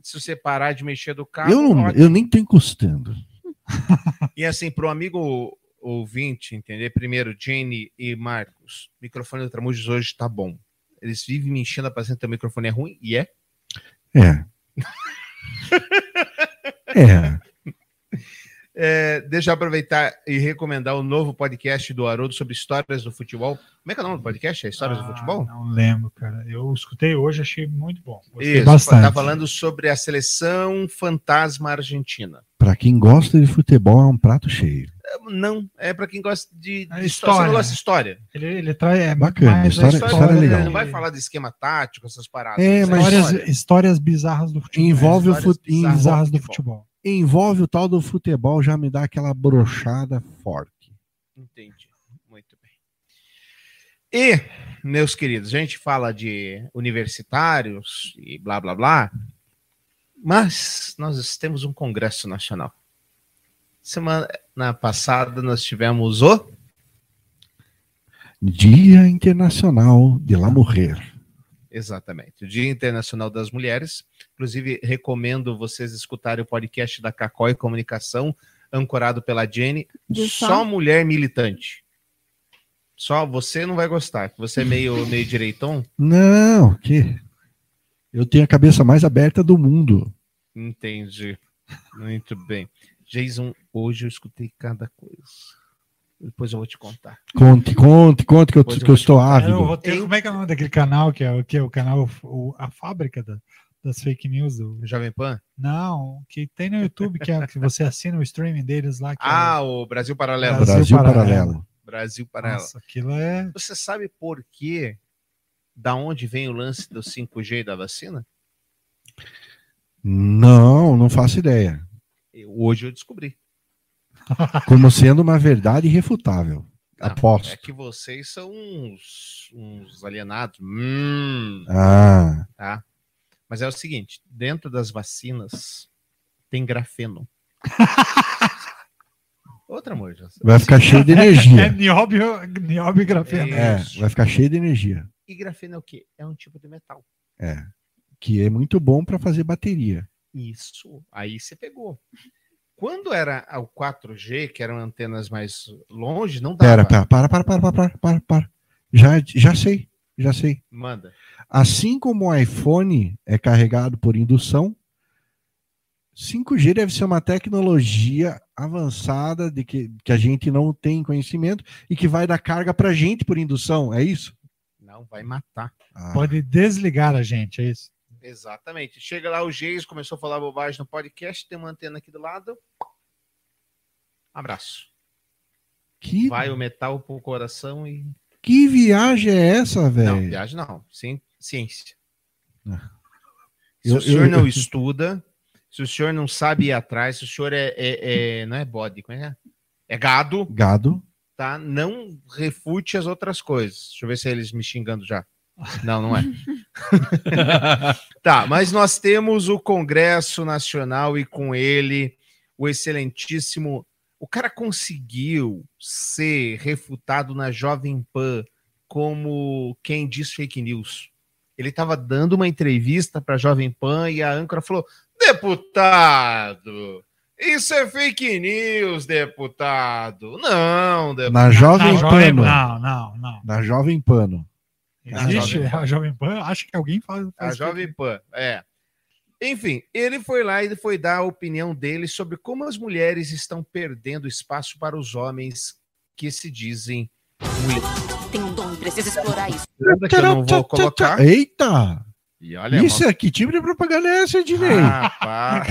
Se você parar de mexer do carro. Eu, não, eu nem tô encostando. [laughs] [laughs] E assim, pro amigo ouvinte entender, primeiro, Jane e Marcos, o microfone do Tramujas hoje tá bom. Eles vivem me enchendo a paciência o microfone é ruim, e é. É. [laughs] é. É, deixa eu aproveitar e recomendar o novo podcast do Haroldo sobre histórias do futebol. Como é que é o nome do podcast? É Histórias do Ah, Futebol? Não lembro, cara. Eu escutei hoje, achei muito bom. Gostei Isso, bastante. tá falando sobre a seleção fantasma argentina. Pra quem gosta de futebol, é um prato cheio. Não, é para quem gosta de, É de história. Você história. não gosta de história. Ele, ele traz. É Bacana, mais a história- história é legal. Não vai falar de esquema tático, essas paradas. É, Isso mas- Histórias, história. histórias bizarras do futebol. Envolve o histórias fut... bizarras. bizarras do futebol. futebol. Envolve o tal do futebol, já me dá aquela brochada forte. Entendi. Muito bem. E, meus queridos, a gente fala de universitários e blá blá blá, mas nós temos um Congresso Nacional. Semana passada nós tivemos o. Dia Internacional de La Mujer. Exatamente, o Dia Internacional das Mulheres. Inclusive, recomendo vocês escutarem o podcast da Cacói Comunicação, ancorado pela Jenny. De Só só? mulher militante. Só você não vai gostar, que você é meio, [laughs] meio direitão. Não, que eu tenho a cabeça mais aberta do mundo. Entendi. Muito bem. Jason, hoje eu escutei cada coisa. Depois eu vou te contar. Conte, conte, conte que eu, Depois eu que eu estou. É, ávido. roteiro, como é que é o nome daquele canal que é o que é o canal o- a fábrica da- das fake news do Jovem Pan? não que tem no YouTube que é que você assina o streaming deles lá que é Ah, o Brasil Paralelo. Brasil Brasil Paralelo. Paralelo. Brasil Paralelo. nossa, aquilo é Você sabe por quê? Da onde vem o lance do 5G e da vacina? Não, não faço ideia. Hoje eu descobri. [laughs] Como sendo uma verdade irrefutável. Não, Aposto. É que vocês são uns, uns alienados. Hum, Ah, tá? Mas é o seguinte: dentro das vacinas tem grafeno. [laughs] Outra sei. vai ficar cheio de é energia. nióbio nióbio e grafeno. É, vai ficar cheio de energia. E grafeno é o quê? É um tipo de metal. É. Que é muito bom para fazer bateria. Isso, aí você pegou. Quando era o 4G, que eram antenas mais longe, não dava. Pera, pera, para, para, para, para, para, para, para. Já, já sei, já sei. Manda. Assim como o iPhone é carregado por indução, 5G deve ser uma tecnologia avançada de que, que a gente não tem conhecimento e que vai dar carga para a gente por indução, é isso? Não, vai matar. Ah, Pode desligar a gente, é isso. Exatamente. Chega lá o Geis, começou a falar bobagem no podcast, tem uma antena aqui do lado. Abraço. que, Vai o metal pro coração e. que viagem é essa, Não, velho? viagem não. Ci- Ciência. Ah. Se Eu- o senhor eu- não [laughs] estuda, se o senhor não sabe ir atrás, se o senhor é. é- é- não é bode, é é? É gado, Gado. tá? Não refute as outras coisas. Deixa eu ver se é eles me xingando já. Não, não é. [laughs] tá, mas nós temos o Congresso Nacional e com ele o excelentíssimo. O cara conseguiu ser refutado na Jovem Pan como quem diz fake news. Ele estava dando uma entrevista para a Jovem Pan e a âncora falou: deputado, isso é fake news, deputado. Não, deputado. Na Jovem Na Jovem- Pano. Não, não, não. Na Jovem Pano. Existe Pan. a Jovem Pan? Acho que alguém faz. A faz Jovem Pan, é. Enfim, ele foi lá e foi dar a opinião dele sobre como as mulheres estão perdendo espaço para os homens que se dizem. Tem um dom e precisa explorar isso. que eu não vou colocar. Eita! E olha, Isso é que tipo de propaganda é essa, Ednei?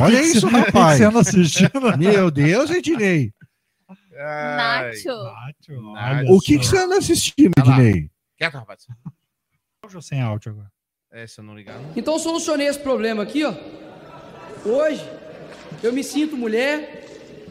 Olha isso, O [laughs] que rapaz. você anda assistindo? Meu Deus, Ednei. Nacho. Nacho, O que, que você anda assistindo. Ednei? Quieto, rapaz. Áudio ou sem áudio agora? É, se eu não ligar. não- Então eu solucionei esse problema aqui, ó. Hoje eu me sinto mulher,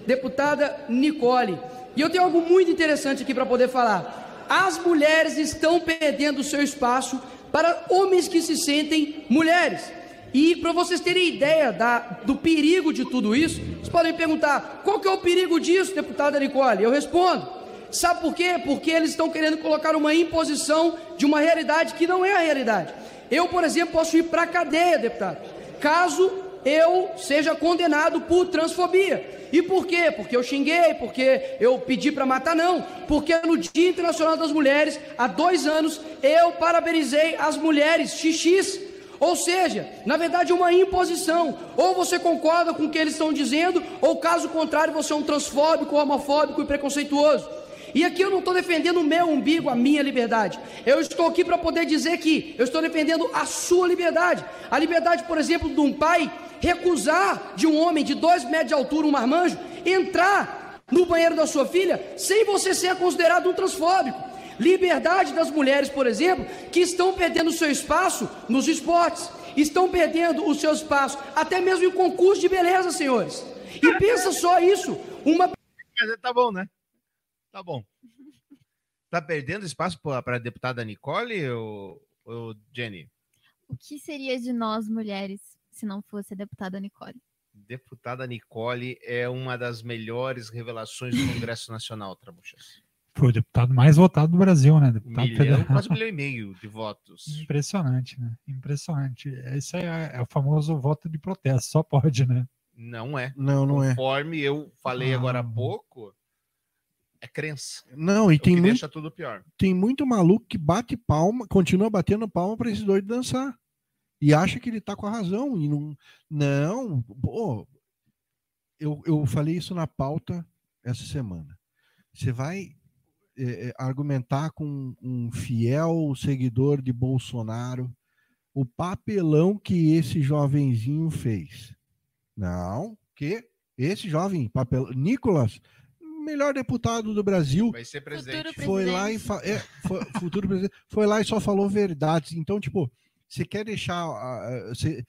deputada Nicole. E eu tenho algo muito interessante aqui para poder falar. As mulheres estão perdendo o seu espaço para homens que se sentem mulheres. E para vocês terem ideia da, do perigo de tudo isso, vocês podem perguntar: qual que é o perigo disso, deputada Nicole? Eu respondo: sabe por quê? Porque eles estão querendo colocar uma imposição de uma realidade que não é a realidade. Eu, por exemplo, posso ir para a cadeia, deputado, caso eu seja condenado por transfobia. E por quê? Porque eu xinguei, porque eu pedi para matar, não. Porque no Dia Internacional das Mulheres, há dois anos, eu parabenizei as mulheres xixis. Ou seja, na verdade, uma imposição. Ou você concorda com o que eles estão dizendo, ou caso contrário, você é um transfóbico, homofóbico e preconceituoso. E aqui eu não estou defendendo o meu umbigo, a minha liberdade. Eu estou aqui para poder dizer que eu estou defendendo a sua liberdade. A liberdade, por exemplo, de um pai recusar de um homem de dois metros de altura, um marmanjo, entrar no banheiro da sua filha sem você ser considerado um transfóbico. Liberdade das mulheres, por exemplo, que estão perdendo seu espaço nos esportes, estão perdendo o seu espaço até mesmo em concurso de beleza, senhores. E pensa só isso, uma Mas tá bom, né? Tá bom. Tá perdendo espaço para a deputada Nicole ou, ou Jenny? O que seria de nós mulheres se não fosse a deputada Nicole? Deputada Nicole é uma das melhores revelações do Congresso Nacional, Trabuchas. Foi o deputado mais votado do Brasil, né? Deputado Milhão, federal. quase um milhão e meio de votos. Impressionante, né? Impressionante. Esse é, é o famoso voto de protesto, só pode, né? Não é. Não, não é. Conforme eu falei agora há Ah. pouco, é crença. Não, e É tem muito, deixa tudo pior. tem muito maluco que bate palma, continua batendo palma para esses dois dançar. E acha que ele tá com a razão. E não. Não, pô. Eu, eu falei isso na pauta essa semana. Você vai eh, eh, argumentar com um fiel seguidor de Bolsonaro o papelão que esse jovenzinho fez. Não, que esse jovem, papel, Nicolas, melhor deputado do Brasil, Vai ser presidente. Futuro foi lá e fa- é, foi- [laughs] futuro presidente foi lá e só falou verdades. Então, tipo, você quer deixar, ah, ah, você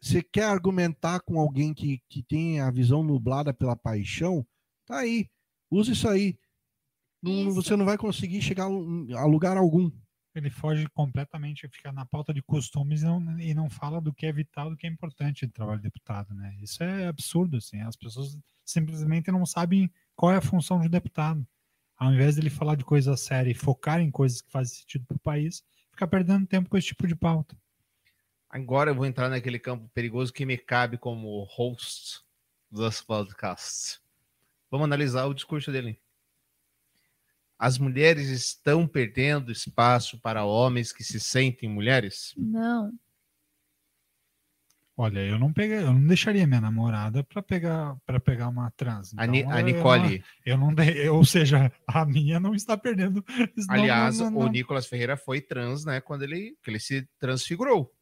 você quer argumentar com alguém que, que tem a visão nublada pela paixão? Tá aí, usa isso aí. Não-. Você não vai conseguir chegar a a lugar algum. Ele foge completamente, fica na pauta de costumes e não, e não fala do que é vital, do que é importante do trabalho de deputado, né? Isso é absurdo, assim. As pessoas simplesmente não sabem qual é a função de deputado. Ao invés dele falar de coisa séria e focar em coisas que fazem sentido para o país, fica perdendo tempo com esse tipo de pauta. Agora eu vou entrar naquele campo perigoso que me cabe como host dos podcasts. Vamos analisar o discurso dele. As mulheres estão perdendo espaço para homens que se sentem mulheres? Não. Olha, eu não peguei, eu não deixaria minha namorada para pegar para pegar uma trans. A, Ni- Então, a eu- Nicole, Eu não, dei, ou seja, a minha não está perdendo. [laughs] não- aliás, não- não- o não- Nicolas Ferreira foi trans, né? Quando ele, que ele se transfigurou.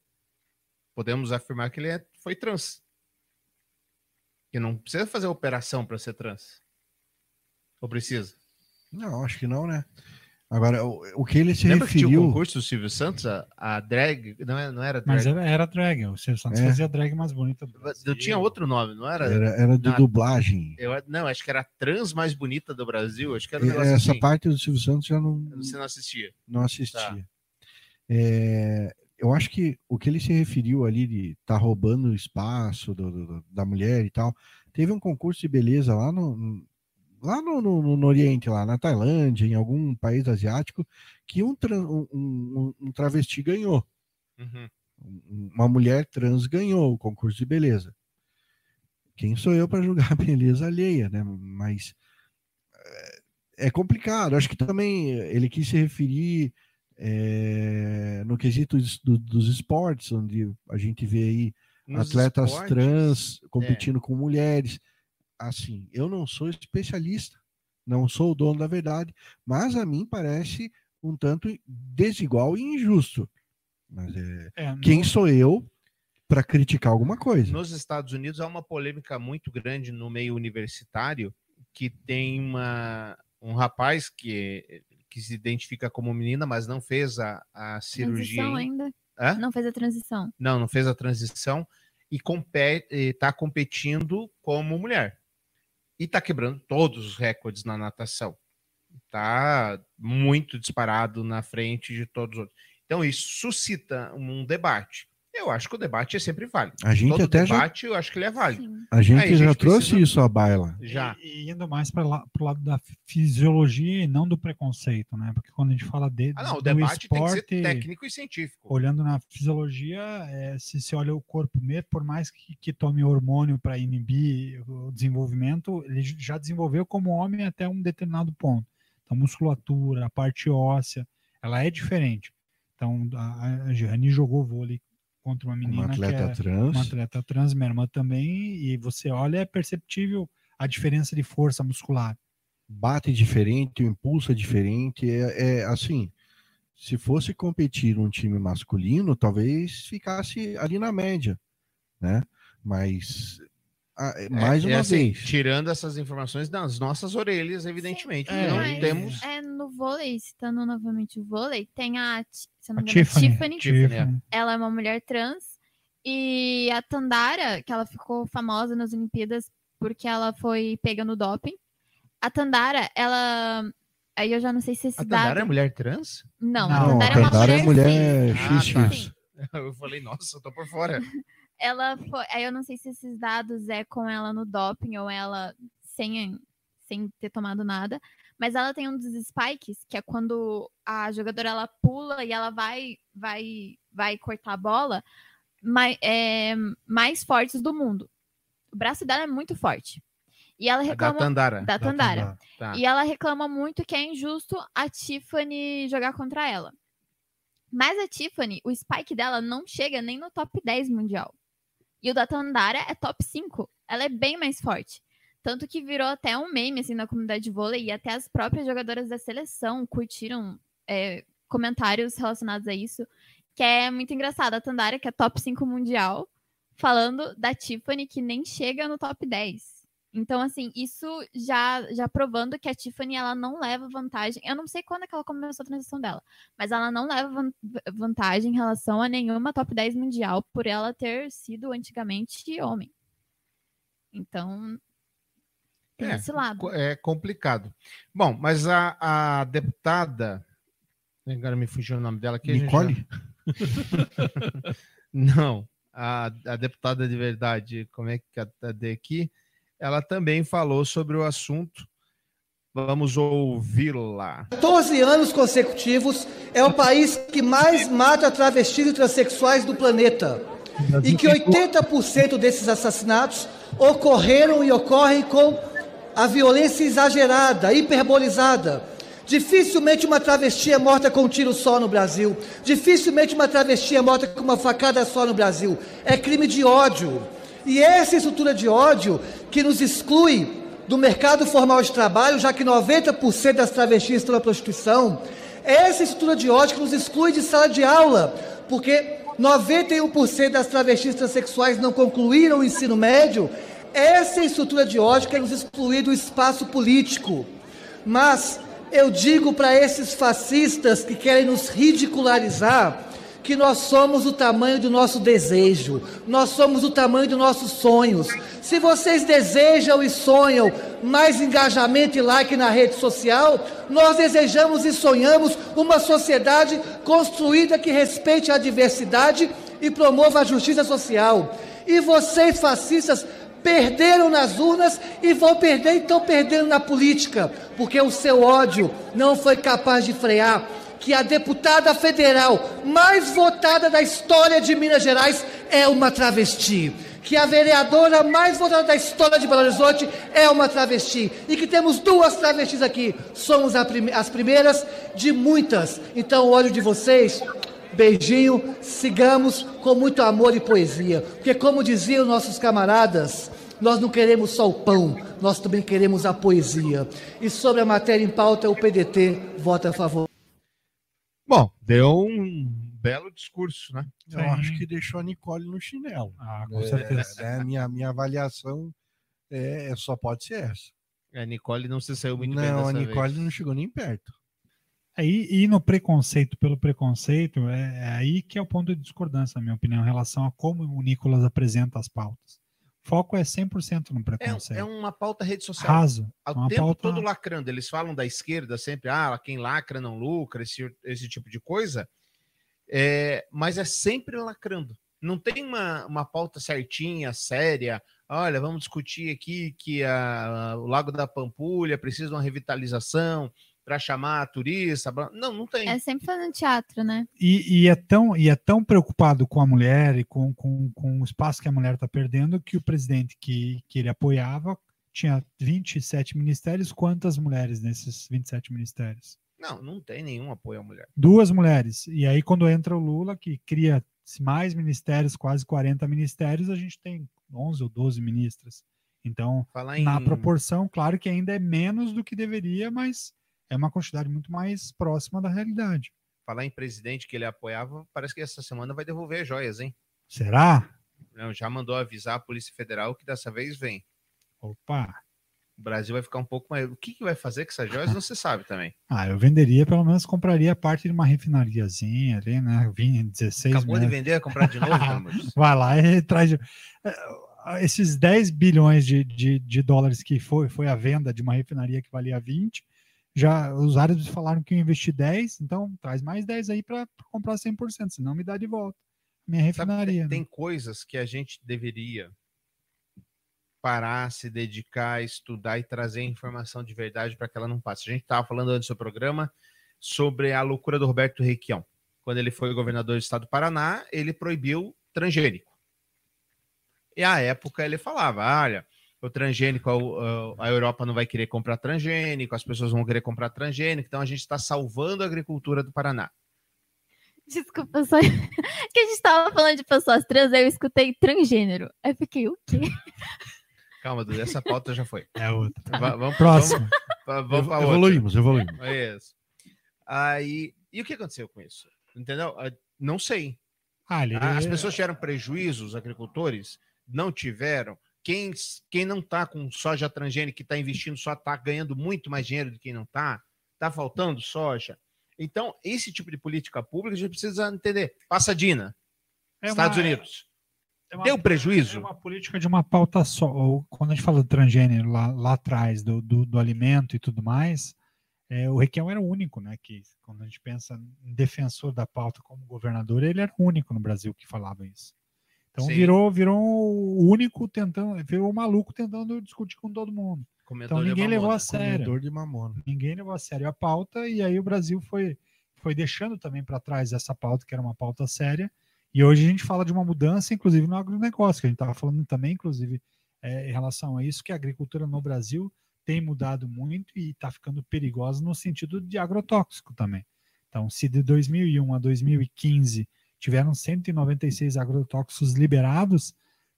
Podemos afirmar que ele é- foi trans. Que não precisa fazer operação para ser trans. Ou precisa? Não, acho que não, né? Agora, o, o que ele se Lembra que tinha o referiu. concurso do Silvio Santos? A, a drag. Não, é- não era drag. Mas era, era drag, o Silvio Santos É. fazia a drag mais bonita do Brasil. Eu tinha outro nome, não era? Era, era de Na- dublagem. Eu, não, acho que era a trans mais bonita do Brasil. Acho que era um negócio Essa assim. parte do Silvio Santos já não, Você não assistia. não assistia. É, eu acho que o que ele se referiu ali de estar roubando o espaço do- do- da mulher e tal, teve um concurso de beleza lá no, lá no, no- no Oriente, lá na Tailândia, em algum país asiático, que um, um- um- um travesti ganhou. Uhum. Um- Uma mulher trans ganhou o concurso de beleza. Quem sou eu para julgar a beleza alheia, né? Mas é, é complicado. Acho que também ele quis se referir é, no quesito es- do- dos esportes, onde a gente vê aí Nos atletas esportes, trans competindo com mulheres. Assim, eu não sou especialista, não sou o dono da verdade, mas a mim parece um tanto desigual e injusto. Mas é, É, quem sou eu para criticar alguma coisa? Nos Estados Unidos há uma polêmica muito grande no meio universitário que tem uma, um rapaz que, que se identifica como menina, mas não fez a, a cirurgia. Transição ainda. ainda? Hã? Não fez a transição. Não, não fez a transição e está competindo como mulher. E está quebrando todos os recordes na natação. Está muito disparado na frente de todos os outros. Então, isso suscita um debate. Eu acho que o debate é sempre válido. A gente Todo até já- debate, eu acho que ele é válido. A gente Aí, já trouxe precisa- isso à baila. Já. E, e indo mais para o lado da fisiologia e não do preconceito, né? Porque quando a gente fala de, Ah, não, o debate tem que esporte, ser técnico e científico. olhando na fisiologia, é, se você olha o corpo mesmo, por mais que, que tome hormônio para inibir o desenvolvimento, ele já desenvolveu como homem até um determinado ponto. Então, musculatura, a parte óssea, ela é diferente. Então, a, a Gianni jogou vôlei contra uma menina atleta que é trans. uma atleta trans, minha irmã também, e você olha, é perceptível a diferença de força muscular. bate diferente, o impulso é diferente. É, é assim, se fosse competir num time masculino, talvez ficasse ali na média, né? Mas mais É, uma é assim, vez, Tirando essas informações das nossas orelhas, evidentemente. É, não Mas temos. é no vôlei, citando novamente o vôlei, tem a, se não A Tiffany. Tiffany. Tiffany. Ela é uma mulher trans. E a Tandara, que ela ficou famosa nas Olimpíadas porque ela foi pega no doping. A Tandara, ela. Aí eu já não sei se esse A Tandara dado. é mulher trans? Não, Não, a não, a Tandara é uma Tandara é mulher. mulher cis. Ah, tá. [laughs] Eu falei, nossa, eu tô por fora. [laughs] ela foi. Aí eu não sei se esses dados é com ela no doping ou ela sem, sem ter tomado nada. Mas ela tem um dos spikes, que é quando a jogadora ela pula e ela vai vai vai cortar a bola, mais, é, mais fortes do mundo. O braço dela é muito forte. E ela A Da reclama Tandara. da Tandara. Tá. E ela reclama muito que é injusto a Tiffany jogar contra ela. Mas a Tiffany, o spike dela não chega nem no top 10 mundial. E o da Tandara é top 5. Ela é bem mais forte. Tanto que virou até um meme assim na comunidade de vôlei e até as próprias jogadoras da seleção curtiram é, comentários relacionados a isso. Que é muito engraçado. A Tandara, que é top 5 mundial, falando da Tiffany, que nem chega no top 10. Então, assim, isso já, já provando que a Tiffany ela não leva vantagem. Eu não sei quando é que ela começou a transição dela, mas ela não leva van- vantagem em relação a nenhuma top 10 mundial por ela ter sido antigamente homem. Então, tem É, esse lado. É complicado. Bom, mas a, a deputada. Agora me fugiu o nome dela aqui. a Nicole? já- [laughs] Não, a, a deputada de verdade, como é que cadê aqui? Ela também falou sobre o assunto. Vamos ouvi-la. 14 anos consecutivos é o país que mais mata travestis e transexuais do planeta. E que 80% desses assassinatos ocorreram e ocorrem com a violência exagerada, hiperbolizada. Dificilmente uma travesti é morta com um tiro só no Brasil. Dificilmente uma travesti é morta com uma facada só no Brasil. É crime de ódio. E essa estrutura de ódio que nos exclui do mercado formal de trabalho, já que 90% das travestis estão na prostituição, essa estrutura de ódio que nos exclui de sala de aula, porque 91% das travestis transexuais não concluíram o ensino médio, essa estrutura de ódio quer nos excluir do espaço político. Mas eu digo para esses fascistas que querem nos ridicularizar que nós somos o tamanho do nosso desejo, nós somos o tamanho dos nossos sonhos. Se vocês desejam e sonham mais engajamento e like na rede social, nós desejamos e sonhamos uma sociedade construída que respeite a diversidade e promova a justiça social. E vocês, fascistas, perderam nas urnas e vão perder, então perdendo na política, porque o seu ódio não foi capaz de frear que a deputada federal mais votada da história de Minas Gerais é uma travesti. Que a vereadora mais votada da história de Belo Horizonte é uma travesti. E que temos duas travestis aqui. Somos as primeiras de muitas. Então, o ódio de vocês, beijinho, sigamos com muito amor e poesia. Porque, como diziam nossos camaradas, nós não queremos só o pão, nós também queremos a poesia. E sobre a matéria em pauta, o PDT vota a favor. Bom, deu um belo discurso, né? Eu acho que deixou a Nicole no chinelo. Ah, com É, certeza. é, minha, minha avaliação é, só pode ser essa. A Nicole não se saiu muito bem Não, a Nicole vez. não chegou nem perto. Aí, e no preconceito pelo preconceito, é, é aí que é o ponto de discordância, na minha opinião, em relação a como o Nicolas apresenta as pautas. Foco é 100% no É, preconceito. é uma pauta rede social. Raso. Ao Uma tempo pauta- todo lacrando. Eles falam da esquerda sempre, ah, quem lacra não lucra, esse, esse tipo de coisa. É, mas é sempre lacrando. Não tem uma, uma pauta certinha, séria. Olha, vamos discutir aqui que a- o Lago da Pampulha precisa de uma revitalização para chamar turista. blá- Não, não tem. É sempre fazendo teatro, né? E, e é tão, e é tão preocupado com a mulher e com, com, com o espaço que a mulher está perdendo que o presidente que, que ele apoiava tinha 27 ministérios. Quantas mulheres nesses 27 ministérios? Não, não tem nenhum apoio à mulher. Duas mulheres. E aí, quando entra o Lula, que cria mais ministérios, quase 40 ministérios, a gente tem 11 ou 12 ministras. Então, Falar em- na proporção, claro que ainda é menos do que deveria, mas é uma quantidade muito mais próxima da realidade. Falar em presidente que ele apoiava, parece que essa semana vai devolver as joias, hein? Será? Não, já mandou avisar a Polícia Federal que dessa vez vem. Opa! O Brasil vai ficar um pouco mais. O que, que vai fazer com essas joias não se sabe também. [laughs] Ah, eu venderia, pelo menos compraria parte de uma refinariazinha ali, né? 20, 16 Acabou de mil. vender, vai comprar de novo, [laughs] de Deus. Vai lá e traz. de- Eh, Esses 10 bilhões de, de, de dólares que foi, foi a venda de uma refinaria que valia 20, já os árabes falaram que iam investir 10, então traz mais 10 aí para comprar 100%, senão me dá de volta. Minha Sabe, refinaria. tem, né? tem coisas que a gente deveria parar, se dedicar, estudar e trazer informação de verdade para que ela não passe. A gente estava falando antes do programa sobre a loucura do Roberto Requião. Quando ele foi governador do estado do Paraná, ele proibiu transgênico. E à época ele falava: olha, o transgênico, a, a Europa não vai querer comprar transgênico, as pessoas vão querer comprar transgênico, então a gente está salvando a agricultura do Paraná. Desculpa, só [laughs] que a gente tava falando de pessoas trans, aí eu escutei transgênero. Aí eu fiquei, o quê? Calma, Dudu, essa pauta já foi. É outra. Va- vamos, Próximo. Vamos, vamos pra outra. Evoluímos, evoluímos. É Isso. Aí, e o que aconteceu com isso? Entendeu? Ah, Não sei. Ah, ele- As pessoas tiveram prejuízo, os agricultores não tiveram. Quem, quem não está com soja transgênica, que está investindo, só está ganhando muito mais dinheiro do que quem não está. Está faltando soja. Então, esse tipo de política pública a gente precisa entender. Passadina, É Estados uma- Unidos. é uma- Deu prejuízo? É uma política de uma pauta só. Quando a gente fala do transgênero lá, lá atrás, do, do, do alimento e tudo mais, é, o Requião era o único, né? Que quando a gente pensa em defensor da pauta como governador, ele era o único no Brasil que falava isso. Então Sim. virou, virou o único tentando, virou o maluco tentando discutir com todo mundo. Comedor então de ninguém levou a sério. Ninguém levou a sério a pauta e aí o Brasil foi, foi deixando também para trás essa pauta, que era uma pauta séria. E hoje a gente fala de uma mudança, inclusive no agronegócio, que a gente estava falando também, inclusive, é, em relação a isso, que a agricultura no Brasil tem mudado muito e está ficando perigosa no sentido de agrotóxico também. Então, se de 2001 a 2015 tiveram 196 agrotóxicos liberados,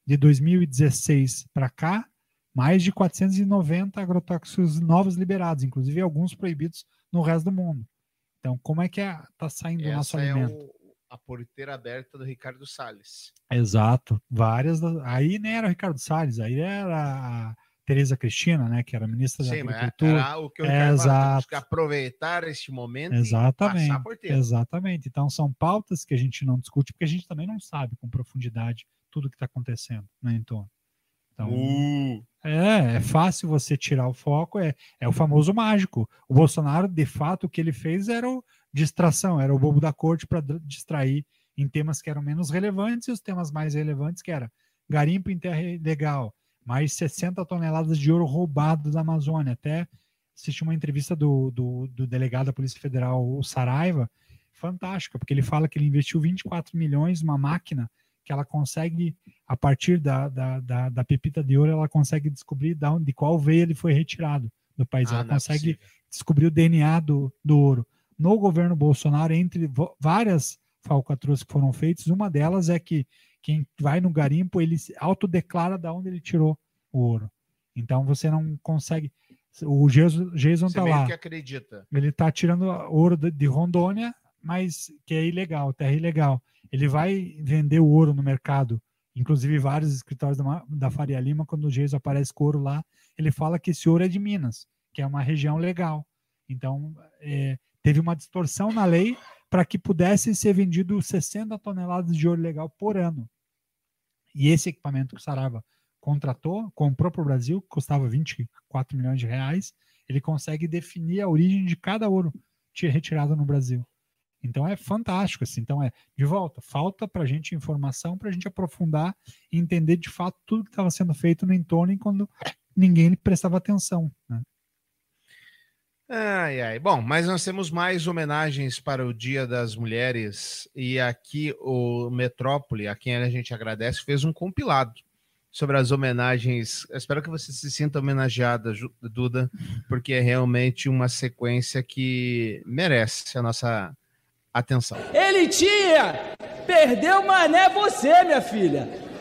de 2016 para cá, mais de 490 agrotóxicos novos liberados, inclusive alguns proibidos no resto do mundo. Então, como é que está saindo o nosso Essa é alimento? o- a porteira aberta do Ricardo Salles. Exato. Várias. Aí nem era o Ricardo Salles, aí era a Tereza Cristina, né, que era ministra da Sim, mas Agricultura. era o que falava, temos Exato. que aproveitar este momento Exatamente. e passar a porteira. Exatamente. Então são pautas que a gente não discute porque a gente também não sabe com profundidade tudo que está acontecendo no entorno. Então, Uh. é, é fácil você tirar o foco, é, é o famoso mágico. O Bolsonaro, de fato, o que ele fez era o distração, era o bobo da corte para distrair em temas que eram menos relevantes e os temas mais relevantes que era garimpo em terra ilegal, mais 60 toneladas de ouro roubado da Amazônia. Até assisti uma entrevista do, do, do delegado da Polícia Federal, o Saraiva, fantástica, porque ele fala que ele investiu 24 milhões numa máquina que ela consegue, a partir da, da, da, da pepita de ouro, ela consegue descobrir de, onde, de qual veia ele foi retirado do país. Ah, ela é consegue descobrir o DNA do, do ouro. No governo Bolsonaro, entre várias falcatruas que foram feitas, uma delas é que quem vai no garimpo, ele se autodeclara de onde ele tirou o ouro. Então você não consegue. O Jason Jason Você tá lá. que acredita. Ele está tirando ouro de, Rondônia, mas que é ilegal, terra ilegal. Ele vai vender o ouro no mercado. Inclusive, vários escritórios da, da Faria Lima, quando o Jason aparece com ouro lá, ele fala que esse ouro é de Minas, que é uma região legal. Então, é, teve uma distorção na lei para que pudesse ser vendido 60 toneladas de ouro legal por ano. E esse equipamento que o Sarava contratou, comprou para o Brasil, custava 24 milhões de reais, ele consegue definir a origem de cada ouro retirado no Brasil. Então é fantástico, assim. Então é de volta, falta para a gente informação para a gente aprofundar e entender de fato tudo que estava sendo feito no entorno quando ninguém prestava atenção. Né? Ai, ai. Bom, mas nós temos mais homenagens para o Dia das Mulheres e aqui o Metrópole, a quem a gente agradece, fez um compilado sobre as homenagens. Eu espero que você se sinta homenageada, Duda, porque é realmente uma sequência que merece a nossa atenção. Ele tinha! Perdeu mané você, minha filha.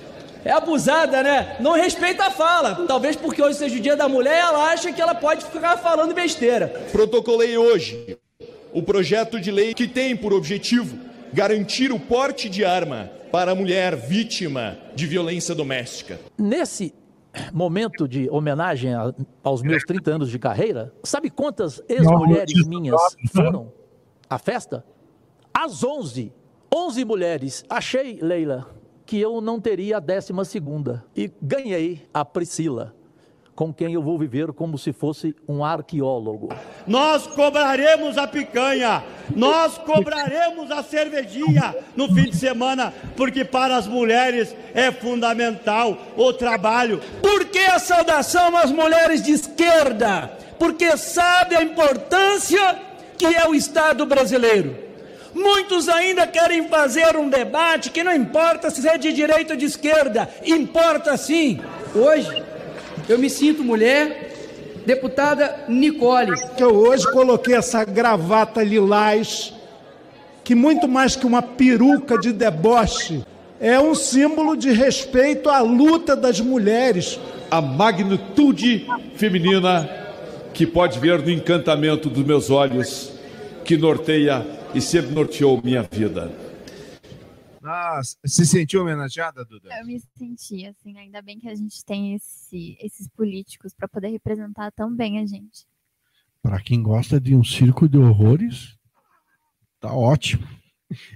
É abusada, né? Não respeita a fala. Talvez porque hoje seja o dia da mulher, ela acha que ela pode ficar falando besteira. Protocolei hoje o projeto de lei que tem por objetivo garantir o porte de arma para a mulher vítima de violência doméstica. Nesse momento de homenagem aos meus 30 anos de carreira, sabe quantas ex-mulheres minhas foram à festa? Às 11. 11 mulheres. Achei, Leila, que eu não teria a décima segunda. E ganhei a Priscila com quem eu vou viver como se fosse um arqueólogo. Nós cobraremos a picanha, nós cobraremos a cervejinha no fim de semana, porque para as mulheres é fundamental o trabalho. Por que a saudação às mulheres de esquerda? Porque sabe a importância que é o Estado brasileiro. Muitos ainda querem fazer um debate que não importa se é de direita ou de esquerda, importa sim. Hoje, eu me sinto mulher. Deputada Nicole. Que eu hoje coloquei essa gravata lilás, que muito mais que uma peruca de deboche, é um símbolo de respeito à luta das mulheres. A magnitude feminina que pode ver no encantamento dos meus olhos, que norteia e sempre norteou minha vida. Nossa, se sentiu homenageada, Duda? Eu me senti, assim, ainda bem que a gente tem esse, esses políticos para poder representar tão bem a gente. Para quem gosta de um circo de horrores, tá ótimo.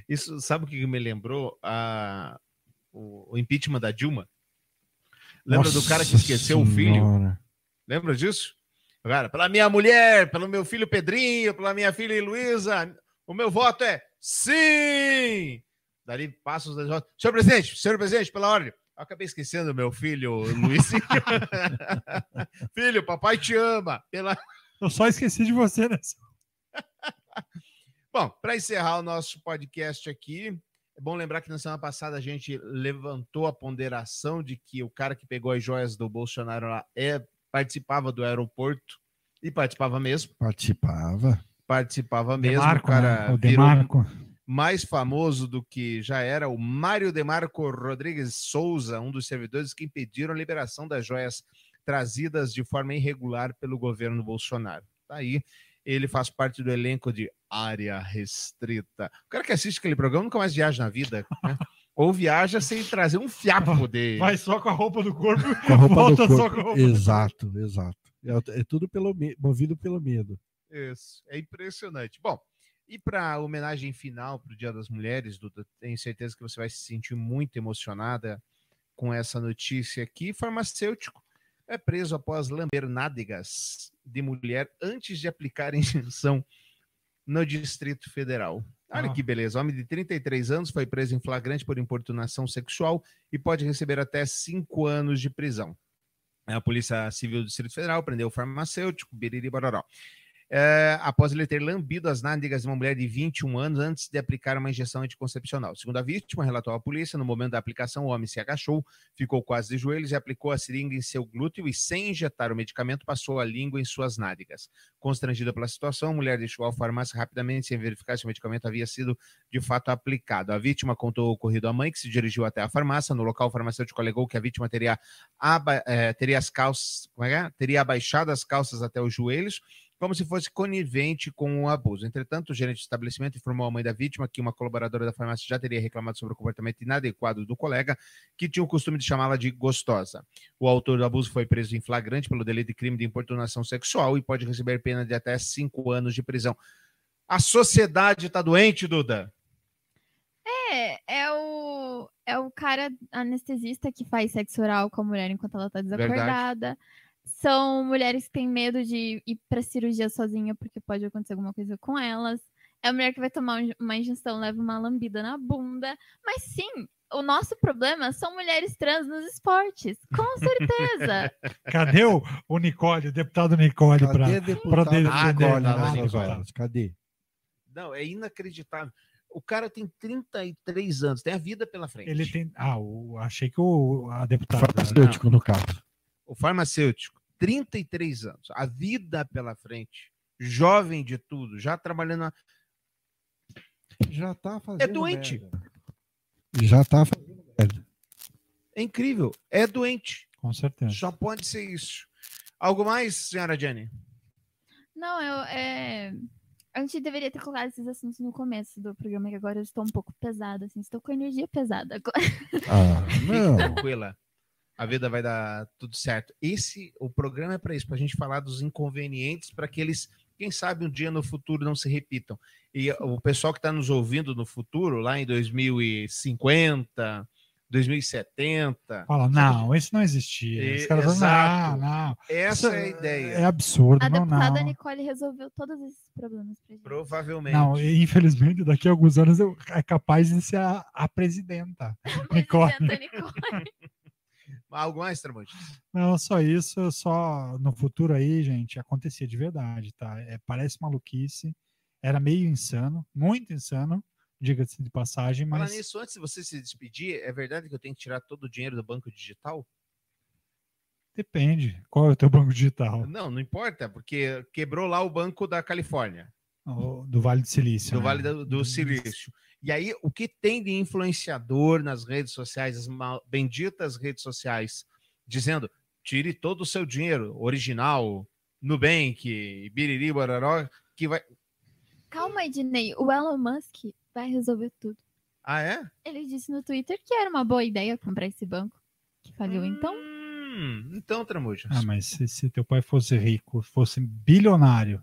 Isso, sabe o que me lembrou? A, o, o impeachment da Dilma. Lembra Nossa do cara que esqueceu senhora. o filho? Lembra disso? Cara, pela minha mulher, pelo meu filho Pedrinho, pela minha filha Luísa, o meu voto é sim! Dali passos. Senhor presidente, senhor presidente, pela ordem. Eu acabei esquecendo meu filho, Luiz. [laughs] filho, papai te ama. Pela... Eu só esqueci de você, né? [laughs] Bom, para encerrar o nosso podcast aqui, é bom lembrar que na semana passada a gente levantou a ponderação de que o cara que pegou as joias do Bolsonaro lá é, participava do aeroporto e participava mesmo. Participava. Participava mesmo. Demarco, o cara né? O Demarco. Mais famoso do que já era o Mário Demarco Rodrigues Souza, um dos servidores que impediram a liberação das joias trazidas de forma irregular pelo governo Bolsonaro. Tá aí, ele faz parte do elenco de Área Restrita. O cara que assiste aquele programa nunca mais viaja na vida, né? [laughs] Ou viaja sem trazer um fiapo de. Vai só com a roupa do corpo, com a roupa [laughs] volta do corpo. só com a roupa. Exato, exato. É, é tudo pelo movido pelo medo. Isso, é impressionante. Bom, e para a homenagem final para o Dia das Mulheres, Duda, tenho certeza que você vai se sentir muito emocionada com essa notícia aqui. Farmacêutico é preso após lamber nádegas de mulher antes de aplicar [laughs] injeção no Distrito Federal. Olha ah. que beleza. Homem de 33 anos foi preso em flagrante por importunação sexual e pode receber até cinco anos de prisão. A Polícia Civil do Distrito Federal prendeu o farmacêutico Biriri Bororó é, após ele ter lambido as nádegas de uma mulher de 21 anos antes de aplicar uma injeção anticoncepcional. Segundo a vítima, relatou à polícia, no momento da aplicação, o homem se agachou, ficou quase de joelhos e aplicou a seringa em seu glúteo e, sem injetar o medicamento, passou a língua em suas nádegas. Constrangida pela situação, a mulher deixou a farmácia rapidamente sem verificar se o medicamento havia sido de fato aplicado. A vítima contou o ocorrido à mãe, que se dirigiu até a farmácia. No local, o farmacêutico alegou que a vítima teria, aba, eh, teria as calças, é é? Teria abaixado as calças até os joelhos como se fosse conivente com o abuso. Entretanto, o gerente do estabelecimento informou à mãe da vítima que uma colaboradora da farmácia já teria reclamado sobre o comportamento inadequado do colega, que tinha o costume de chamá-la de gostosa. O autor do abuso foi preso em flagrante pelo delito de crime de importunação sexual e pode receber pena de até cinco anos de prisão. A sociedade está doente, Duda? É, é o. é o cara anestesista que faz sexo oral com a mulher enquanto ela tá desacordada. São mulheres que têm medo de ir pra cirurgia sozinha porque pode acontecer alguma coisa com elas. É a mulher que vai tomar um- uma injeção, leva uma lambida na bunda. Mas sim, o nosso problema são mulheres trans nos esportes. Com certeza. [laughs] Cadê o, o Nicole, o deputado Nicole, para defender Nicole nessas horas? Cadê? Não, é inacreditável. O cara tem 33 anos, tem a vida pela frente. Ele tem. Ah, o, achei que o, a deputada. Farmacêutico, no caso. O farmacêutico, 33 anos, a vida pela frente, jovem de tudo, já trabalhando. na- Já tá fazendo. É doente. Já tá fazendo merda. É incrível. É doente. Com certeza. Só pode ser isso. Algo mais, senhora Jenny? Não, eu. É... A gente deveria ter colocado esses assuntos no começo do programa, que agora eu estou um pouco pesada, assim, estou com energia pesada agora. Ah, Fique não. tranquila. A vida vai dar tudo certo. Esse, o programa é para isso, para a gente falar dos inconvenientes, para que eles, quem sabe, um dia no futuro não se repitam. E o pessoal que está nos ouvindo no futuro, lá em 2050, 2070. Fala, não, isso não existia. E- Os caras falam, não, não. Essa Isso é a ideia. É absurdo, A não, deputada não. Nicole resolveu todos esses problemas pra gente. Provavelmente. Não, e, infelizmente, daqui a alguns anos eu- é capaz de ser a, a presidenta. [laughs] Nicole. Algo mais, Tramonte? Não, só isso, só no futuro aí, gente, acontecia de verdade, tá? É, parece maluquice, era meio insano, muito insano, diga-se de passagem, Falar mas nisso, antes de você se despedir, é verdade que eu tenho que tirar todo o dinheiro do banco digital? depende. Qual é o teu banco digital? Não, não importa, porque quebrou lá o banco da Califórnia. Do Vale do Silício. do né? Vale do, do Silício. E aí, o que tem de influenciador nas redes sociais, as mal- benditas redes sociais, dizendo tire todo o seu dinheiro original, Nubank, Biriri, Bororó, que vai. Calma aí, Dinei. O Elon Musk vai resolver tudo. Ah, é? Ele disse no Twitter que era uma boa ideia comprar esse banco. Que faliu, então. Hum, então, Tramujas. Ah, mas se, se teu pai fosse rico, fosse bilionário,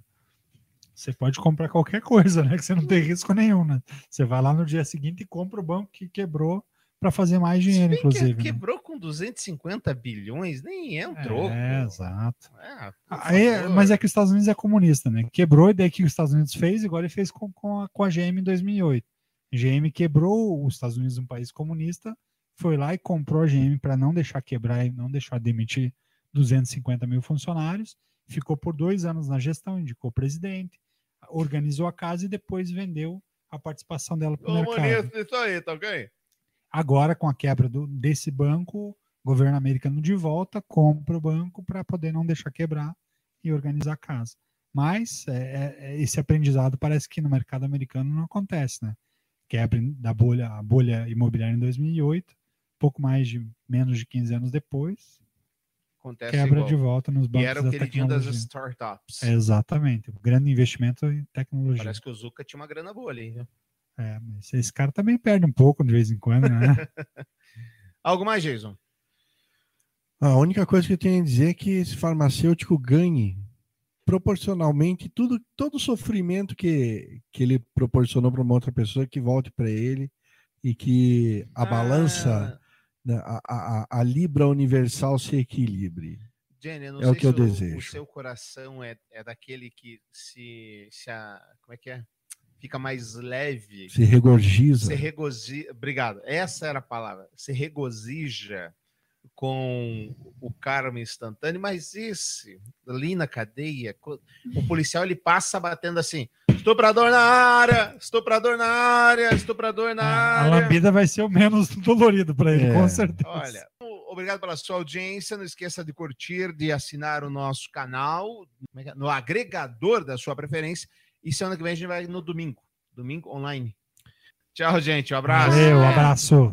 você pode comprar qualquer coisa, né? Que você não tem risco nenhum, né? Você vai lá no dia seguinte e compra o banco que quebrou para fazer mais dinheiro, que inclusive. né? quebrou com 250 bilhões, nem é um troco. É, exato. Ah, por Aí, mas é que os Estados Unidos é comunista, né? Quebrou, e daí que os Estados Unidos fez, igual ele fez com, com, a, com a GM em 2008. GM quebrou os Estados Unidos, um país comunista, foi lá e comprou a GM para não deixar quebrar e não deixar demitir 250 mil funcionários. Ficou por dois anos na gestão, indicou o presidente, organizou a casa e depois vendeu a participação dela para o mercado. isso aí, tá ok? Agora, com a quebra do- desse banco, o governo americano de volta compra o banco para poder não deixar quebrar e organizar a casa. Mas é, é, é, esse aprendizado parece que no mercado americano não acontece, né? Quebra da bolha, a bolha imobiliária em 2008, pouco mais de menos de 15 anos depois, Acontece quebra igual. de volta nos E bancos era o da queridinho das startups. Exatamente, o grande investimento em tecnologia. Parece que o Zuka tinha uma grana boa ali, viu? É, mas esse cara também perde um pouco de vez em quando, né? [laughs] Algo mais, Jason? A única coisa que eu tenho a dizer é que esse farmacêutico ganhe proporcionalmente tudo, todo o sofrimento que, que ele proporcionou para uma outra pessoa que volte para ele e que a balança, né, a, a, a- a libra universal se equilibre. Jenny, É o que eu o, desejo. o seu coração é, é daquele que se, se a, como é que é? Fica mais leve. Se regozija. Se regozija. Obrigado. Essa era a palavra. Se regozija com o karma instantâneo, mas esse ali na cadeia, o policial ele passa batendo assim: estuprador na área, estuprador na área, estuprador na A área. lambida vai ser o menos [laughs] dolorido para ele, É. com certeza. Olha, obrigado pela sua audiência. Não esqueça de curtir, de assinar o nosso canal é é? no agregador da sua preferência. E semana que vem a gente vai no domingo, domingo online. Tchau, gente. Um abraço. Valeu, abraço.